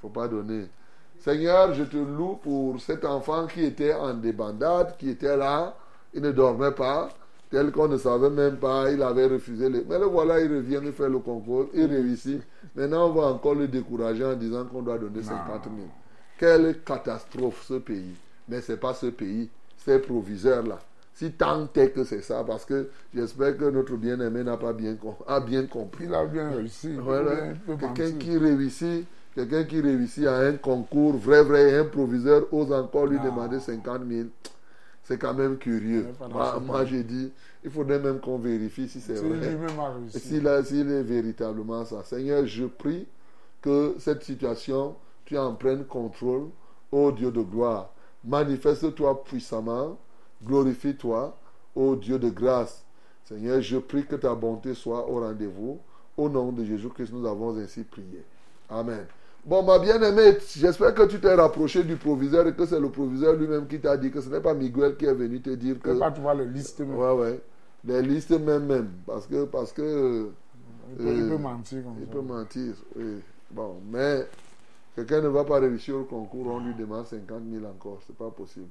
faut pas donner. Seigneur, je te loue pour cet enfant qui était en débandade, qui était là, il ne dormait pas, tel qu'on ne savait même pas, il avait refusé. Le... Mais le voilà, il revient, il fait le concours, il réussit. Maintenant, on va encore le décourager en disant qu'on doit donner 50 000. Quelle catastrophe ce pays. Mais ce n'est pas ce pays, ces proviseurs-là. Si tant est que c'est ça, parce que j'espère que notre bien-aimé n'a pas bien, a bien compris. Il a bien réussi. Voilà. Quelqu'un qui réussit, quelqu'un qui réussit à un concours, vrai, vrai, un proviseur ose encore lui Non. demander 50 000. C'est quand même curieux. Moi, j'ai dit, il faudrait même qu'on vérifie si c'est Si vrai. S'il s'il est véritablement ça. Seigneur, je prie que cette situation, tu en prennes contrôle, ô Dieu de gloire. Manifeste-toi puissamment, glorifie-toi, ô Dieu de grâce. Seigneur, je prie que ta bonté soit au rendez-vous. Au nom de Jésus-Christ, nous avons ainsi prié. Amen. Bon, ma bien-aimée, j'espère que tu t'es rapproché du proviseur et que c'est le proviseur lui-même qui t'a dit que ce n'est pas Miguel qui est venu te dire que. pas trouver le liste même. Ouais, ouais. Les listes même, même. Parce que, parce que Il peut, il euh, peut mentir comme il ça. peut mentir. oui. Bon, mais quelqu'un ne va pas réussir au concours, on lui demande 50 000 encore. C'est pas possible.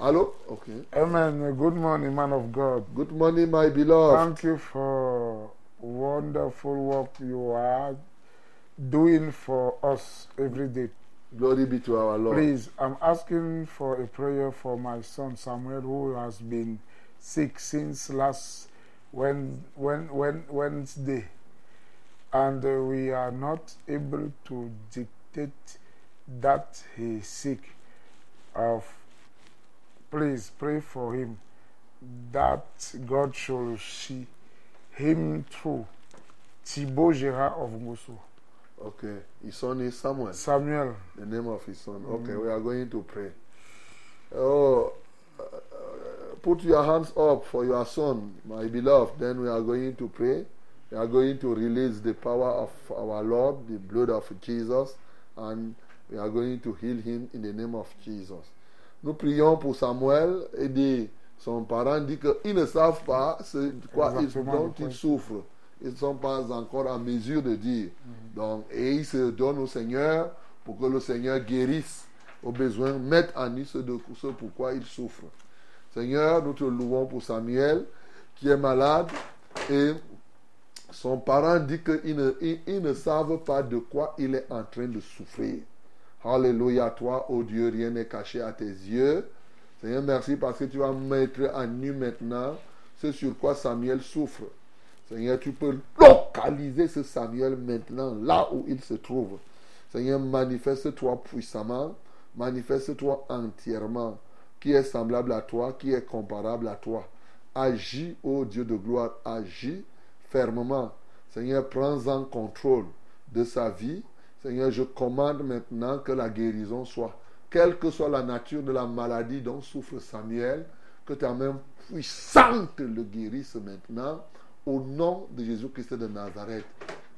Allô? Ok. Amen. Good morning, man of God. Good morning, my beloved. Thank you for wonderful work you are doing for us every day. Glory be to our Lord. Please, I'm asking for a prayer for my son Samuel, who has been sick since last when, when, when, Wednesday, and uh, we are not able to dictate that he is sick. Of please pray for him that God shall see him through. Thibaut Gérard of Ngoso. Okay. His son is Samuel. Samuel. The name of his son. Okay, Mm. we are going to pray. Oh, uh, put your hands up for your son, my beloved. Then we are going to pray. We are going to release the power of our Lord, the blood of Jesus, and we are going to heal him in the name of Jesus. Nous prions pour Samuel et dit, son parent dit qu'ils ne savent pas ce quoi ils, dont de quoi il il- souffre. Ils ne sont pas encore en mesure de dire. Donc, et il se donne au Seigneur pour que le Seigneur guérisse au besoin, mette en lui ce, de, ce pourquoi il souffre. Seigneur, nous te louons pour Samuel qui est malade et son parent dit qu'ils ne, ils- ils ne savent pas de quoi il est en train de souffrir. Alléluia, toi, ô Dieu, rien n'est caché à tes yeux. Seigneur, merci parce que tu vas mettre en nu maintenant ce sur quoi Samuel souffre. Seigneur, tu peux localiser ce Samuel maintenant, là où il se trouve. Seigneur, manifeste-toi puissamment, manifeste-toi entièrement, qui est semblable à toi, qui est comparable à toi. Agis, ô Dieu de gloire, agis fermement. Seigneur, prends en contrôle de sa vie. Seigneur, je commande maintenant que la guérison soit, quelle que soit la nature de la maladie dont souffre Samuel, que ta main puissante le guérisse maintenant, au nom de Jésus-Christ de Nazareth.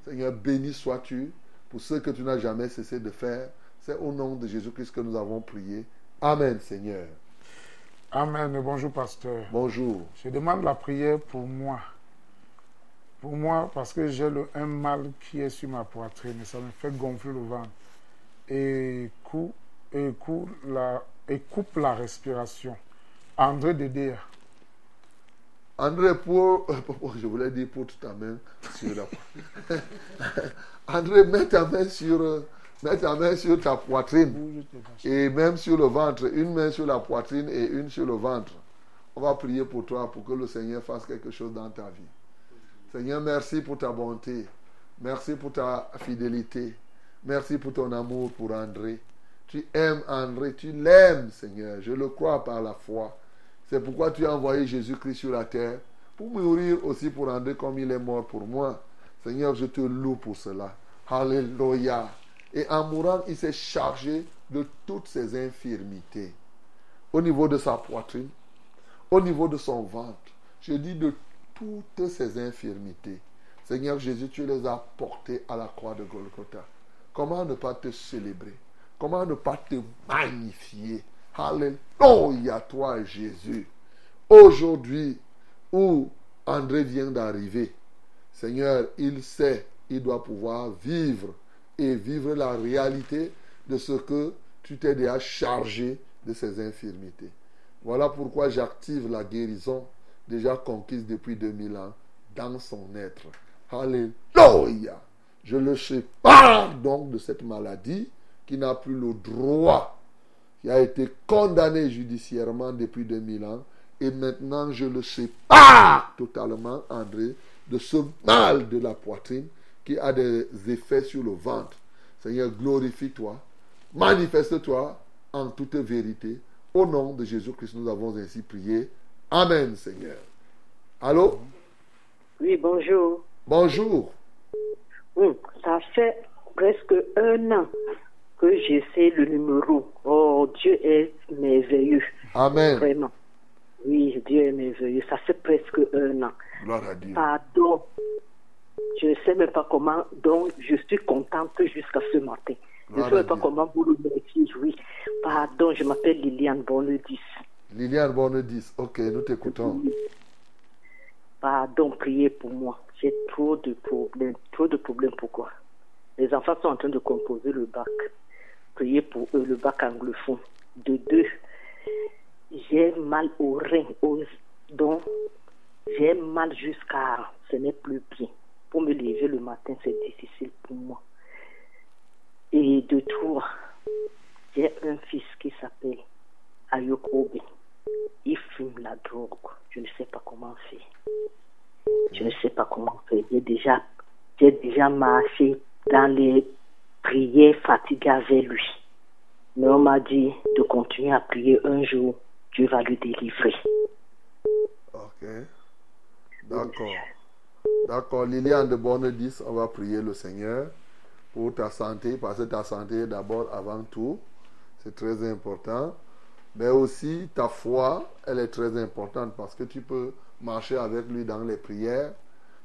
Seigneur, béni sois-tu pour ce que tu n'as jamais cessé de faire. C'est au nom de Jésus-Christ que nous avons prié. Amen, Seigneur. Amen. Bonjour, pasteur. Bonjour. Je demande la prière pour moi. Pour moi, parce que j'ai un mal qui est sur ma poitrine et ça me fait gonfler le ventre. Et, cou- et, cou- la, et coupe la respiration. André Dédé. André, pour, je voulais dire pour ta main sur la André, mets ta main sur, mets ta main sur ta poitrine et même sur le ventre. Une main sur la poitrine et une sur le ventre. On va prier pour toi pour que le Seigneur fasse quelque chose dans ta vie. Seigneur, merci pour ta bonté. Merci pour ta fidélité. Merci pour ton amour pour André. Tu aimes André, tu l'aimes, Seigneur. Je le crois par la foi. C'est pourquoi tu as envoyé Jésus-Christ sur la terre pour mourir aussi pour André comme il est mort pour moi. Seigneur, je te loue pour cela. Alléluia. Et en mourant, il s'est chargé de toutes ses infirmités. Au niveau de sa poitrine, au niveau de son ventre. Je dis de toutes ses infirmités. Seigneur Jésus, tu les as portés à la croix de Golgotha. Comment ne pas te célébrer? Comment ne pas te magnifier? Alléluia, toi Jésus. Aujourd'hui, où André vient d'arriver, Seigneur, il sait, il doit pouvoir vivre et vivre la réalité de ce que tu t'es déjà chargé de ses infirmités. Voilà pourquoi j'active la guérison déjà conquise depuis 2000 ans dans son être. Alléluia. Je le sépare donc de cette maladie qui n'a plus le droit, qui a été condamné judiciairement depuis 2000 ans. Et maintenant, je le sépare totalement, André, de ce mal de la poitrine qui a des effets sur le ventre. Seigneur, glorifie-toi, manifeste-toi en toute vérité. Au nom de Jésus-Christ, nous avons ainsi prié. Amen, Seigneur. Allô? Oui, bonjour. Bonjour. Hum, ça fait presque un an que j'essaie le numéro. Oh, Dieu est merveilleux. Amen. Vraiment. Oui, Dieu est merveilleux. Ça fait presque un an. Gloire à Dieu. Pardon. Je ne sais même pas comment. Donc, je suis contente jusqu'à ce matin. Je ne sais même pas comment vous le mettez. Oui. Pardon, je m'appelle Liliane Bonledis. Liliane Bonne 10. Ok, nous t'écoutons. Pardon, priez pour moi. J'ai trop de problèmes. Trop de problèmes. Pourquoi? Les enfants sont en train de composer le bac. Priez pour eux, le bac anglophone. De deux, j'ai mal au rein. Au... Donc, j'ai mal jusqu'à. Ce n'est plus bien. Pour me lever le matin, c'est difficile pour moi. Et de trois, j'ai un fils qui s'appelle Ayokobe. Il fume la drogue. Je ne sais pas comment faire. Je ne sais pas comment faire. J'ai déjà, j'ai déjà marché dans les prières fatiguées avec lui. Mais on m'a dit de continuer à prier un jour. Dieu va lui délivrer. Ok. D'accord. D'accord. Liliane de Bonne 10, on va prier le Seigneur pour ta santé, parce que ta santé d'abord avant tout. C'est très important. Mais aussi ta foi, elle est très importante parce que tu peux marcher avec lui dans les prières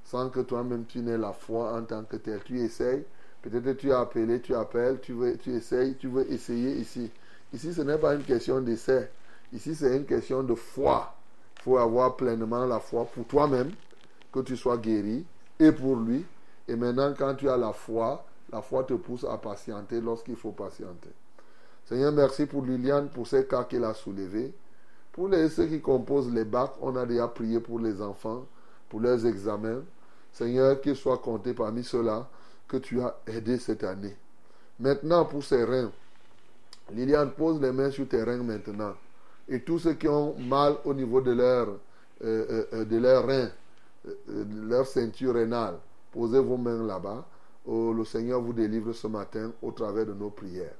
sans que toi-même tu n'aies la foi en tant que tel. Tu essayes. Peut-être tu as appelé, tu appelles, tu, veux, tu essayes, tu veux essayer ici. Ici, ce n'est pas une question d'essai. Ici, c'est une question de foi. Il faut avoir pleinement la foi pour toi-même, que tu sois guéri, et pour lui. Et maintenant, quand tu as la foi, la foi te pousse à patienter lorsqu'il faut patienter. Seigneur, merci pour Liliane, pour ces cas qu'elle a soulevés. Pour les, ceux qui composent les bacs, on a déjà prié pour les enfants, pour leurs examens. Seigneur, qu'ils soient comptés parmi ceux-là que tu as aidés cette année. Maintenant, pour ces reins, Liliane, pose les mains sur tes reins maintenant. Et tous ceux qui ont mal au niveau de leur, euh, euh, euh, leurs reins, leur ceinture rénale, posez vos mains là-bas. Oh, le Seigneur vous délivre ce matin au travers de nos prières.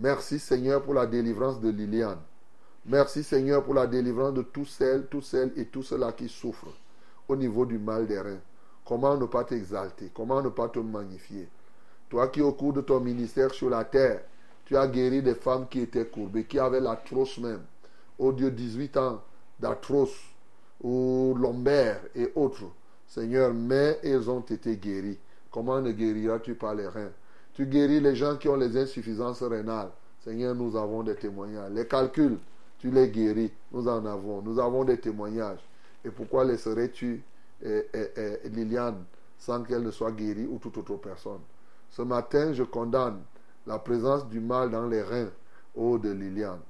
Merci Seigneur pour la délivrance de Liliane. Merci Seigneur pour la délivrance de tous celles, tous celles et tous ceux-là qui souffrent au niveau du mal des reins. Comment ne pas t'exalter? Comment ne pas te magnifier? Toi qui au cours de ton ministère sur la terre, tu as guéri des femmes qui étaient courbées, qui avaient l'arthrose même. Oh Dieu, 18 ans d'arthrose ou lombaire et autres. Seigneur, mais elles ont été guéries. Comment ne guériras-tu pas les reins? Tu guéris les gens qui ont les insuffisances rénales. Seigneur, nous avons des témoignages. Les calculs, tu les guéris. Nous en avons. Nous avons des témoignages. Et pourquoi laisserais-tu eh, eh, eh, Liliane sans qu'elle ne soit guérie ou toute autre personne? Ce matin, je condamne la présence du mal dans les reins oh, de Liliane.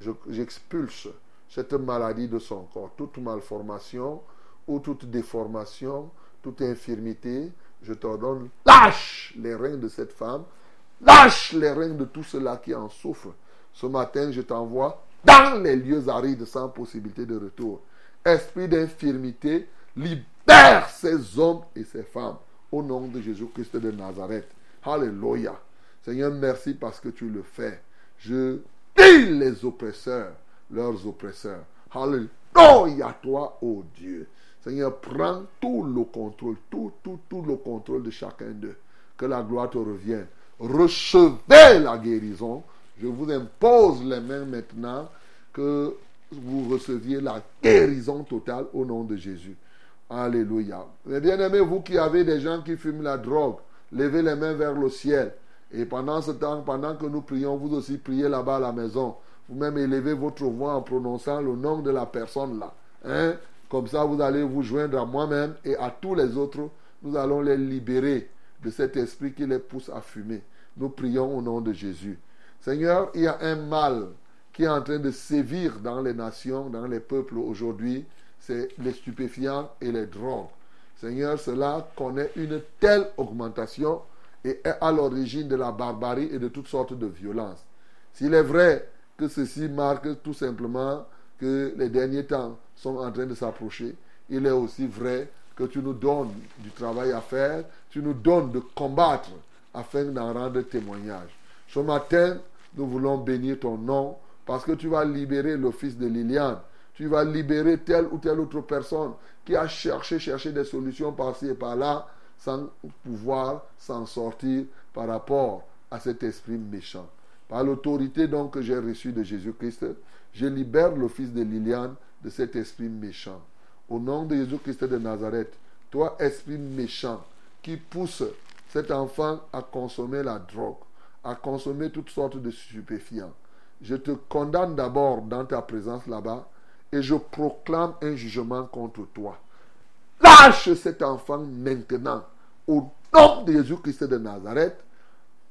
Je- J'expulse cette maladie de son corps, toute malformation ou toute déformation, toute infirmité. Je t'ordonne, lâche les reins de cette femme, lâche les reins de tous ceux-là qui en souffrent. Ce matin, je t'envoie dans les lieux arides sans possibilité de retour. Esprit d'infirmité, libère ces hommes et ces femmes au nom de Jésus-Christ de Nazareth. Alléluia. Seigneur, merci parce que tu le fais. Je dis les oppresseurs, leurs oppresseurs. Alléluia, toi, ô Dieu. Seigneur, prends tout le contrôle, tout, tout, tout le contrôle de chacun d'eux. Que la gloire te revienne. Recevez la guérison. Je vous impose les mains maintenant que vous receviez la guérison totale au nom de Jésus. Alléluia. Mais bien aimés, vous qui avez des gens qui fument la drogue, levez les mains vers le ciel. Et pendant ce temps, pendant que nous prions, vous aussi priez là-bas à la maison. Vous-même élevez votre voix en prononçant le nom de la personne là. Hein? Comme ça, vous allez vous joindre à moi-même et à tous les autres. Nous allons les libérer de cet esprit qui les pousse à fumer. Nous prions au nom de Jésus. Seigneur, il y a un mal qui est en train de sévir dans les nations, dans les peuples aujourd'hui. C'est les stupéfiants et les drogues. Seigneur, cela connaît une telle augmentation et est à l'origine de la barbarie et de toutes sortes de violences. S'il est vrai que ceci marque tout simplement que les derniers temps sont en train de s'approcher, il est aussi vrai que tu nous donnes du travail à faire, tu nous donnes de combattre afin d'en rendre témoignage. Ce matin, nous voulons bénir ton nom parce que tu vas libérer le fils de Liliane. Tu vas libérer telle ou telle autre personne qui a cherché, cherché des solutions par-ci et par-là sans pouvoir s'en sortir par rapport à cet esprit méchant. Par l'autorité donc que j'ai reçue de Jésus-Christ, je libère le fils de Liliane de cet esprit méchant. Au nom de Jésus-Christ de Nazareth, toi, esprit méchant, qui pousse cet enfant à consommer la drogue, à consommer toutes sortes de stupéfiants, je te condamne d'abord dans ta présence là-bas et je proclame un jugement contre toi. Lâche cet enfant maintenant. Au nom de Jésus-Christ de Nazareth,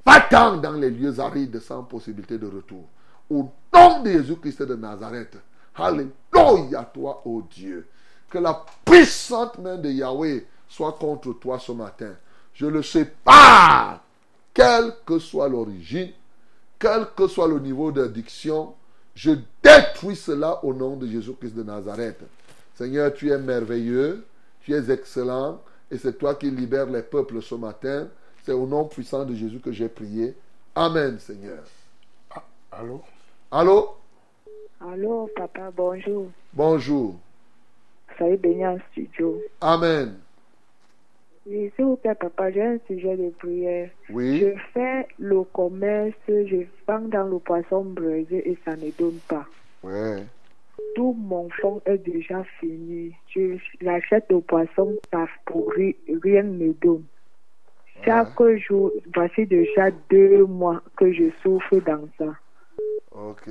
va-t'en dans les lieux arides sans possibilité de retour. Au nom de Jésus-Christ de Nazareth, Alléluia toi, ô Dieu. Que la puissante main de Yahweh soit contre toi ce matin. Je le sais pas, quelle que soit l'origine, quel que soit le niveau d'addiction, je détruis cela au nom de Jésus-Christ de Nazareth. Seigneur, tu es merveilleux, tu es excellent, et c'est toi qui libères les peuples ce matin. C'est au nom puissant de Jésus que j'ai prié. Amen, Seigneur. Ah, allô? Allô? Allô, papa, bonjour. Bonjour. Soyez béni en studio. Amen. Oui, s'il vous plaît, papa, j'ai un sujet de prière. Oui. Je fais le commerce, je vends dans le poisson braisé et ça ne donne pas. Ouais. Tout mon fonds est déjà fini. Je j'achète le poisson, ça pourrit, rien ne donne. Chaque jour, voici déjà deux mois que je souffre dans ça. Ok.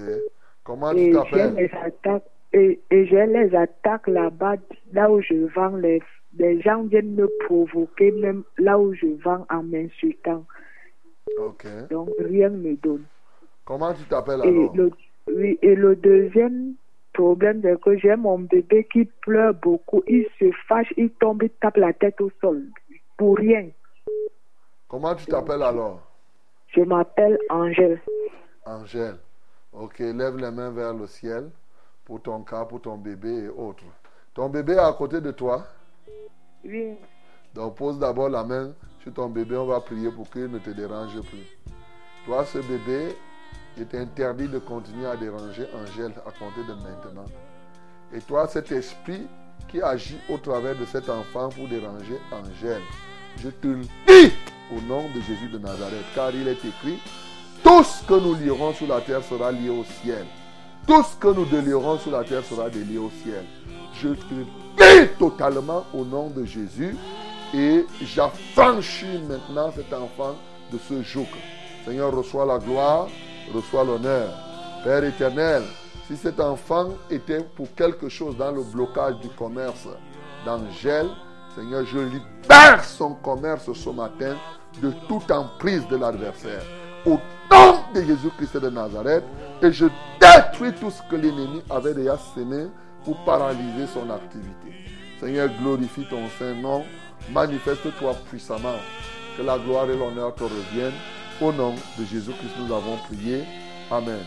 Comment et tu j'ai t'appelles? les attaques et, et j'ai les attaques là-bas, là où je vends les, les gens viennent me provoquer même là où je vends en m'insultant. Ok. Donc rien ne me donne. Comment tu t'appelles Et alors? le, oui, et le deuxième problème, c'est que j'ai mon bébé qui pleure beaucoup. Il se fâche, il tombe, il tape la tête au sol. Pour rien. Comment tu t'appelles alors? Je m'appelle Angèle. Angèle. Ok, lève les mains vers le ciel pour ton cas, pour ton bébé et autres. Ton bébé est à côté de toi. Oui. Donc pose d'abord la main sur ton bébé, on va prier pour qu'il ne te dérange plus. Toi, ce bébé, il est interdit de continuer à déranger Angèle à compter de maintenant. Et toi, cet esprit qui agit au travers de cet enfant pour déranger Angèle, je te le dis au nom de Jésus de Nazareth, car il est écrit, tout ce que nous lierons sur la terre sera lié au ciel. Tout ce que nous délierons sur la terre sera délié au ciel. Je te dis totalement au nom de Jésus et j'affranchis maintenant cet enfant de ce joug. Seigneur, reçois la gloire, reçois l'honneur. Père éternel, si cet enfant était pour quelque chose dans le blocage du commerce d'Angèle, Seigneur, je libère son commerce ce matin de toute emprise de l'adversaire. Au nom de Jésus-Christ de Nazareth, et je détruis tout ce que l'ennemi avait déjà semé pour paralyser son activité. Seigneur, glorifie ton Saint-Nom, manifeste-toi puissamment, que la gloire et l'honneur te reviennent. Au nom de Jésus-Christ, nous avons prié. Amen.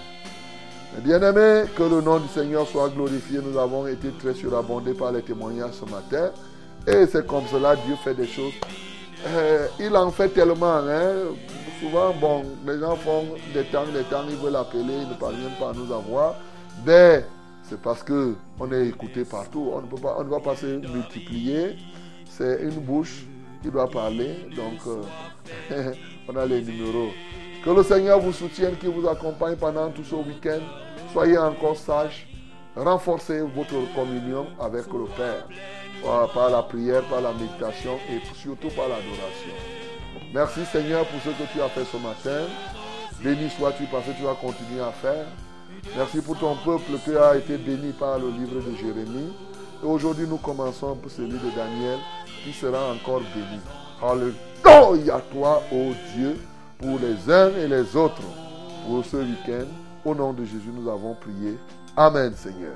Bien-aimés, que le nom du Seigneur soit glorifié. Nous avons été très surabondés par les témoignages ce matin. Et c'est comme cela, Dieu fait des choses. Euh, il en fait tellement. Hein. Souvent, bon, les gens font des temps, des temps, ils veulent appeler, ils ne parviennent pas à nous avoir. Mais c'est parce que on est écouté partout. On ne peut pas, on ne va pas se multiplier. C'est une bouche qui doit parler. Donc, euh, on a les numéros. Que le Seigneur vous soutienne, qu'il vous accompagne pendant tout ce week-end. Soyez encore sages. renforcez votre communion avec le Père par- par la prière, par la méditation et surtout par l'adoration. Merci Seigneur pour ce que tu as fait ce matin. Béni sois-tu parce que tu vas continuer à faire. Merci pour ton peuple qui a été béni par le livre de Jérémie. Et aujourd'hui, nous commençons pour celui de Daniel qui sera encore béni. Alléluia toi, ô Dieu, pour les uns et les autres, pour ce week-end. Au nom de Jésus, nous avons prié. Amen, Seigneur.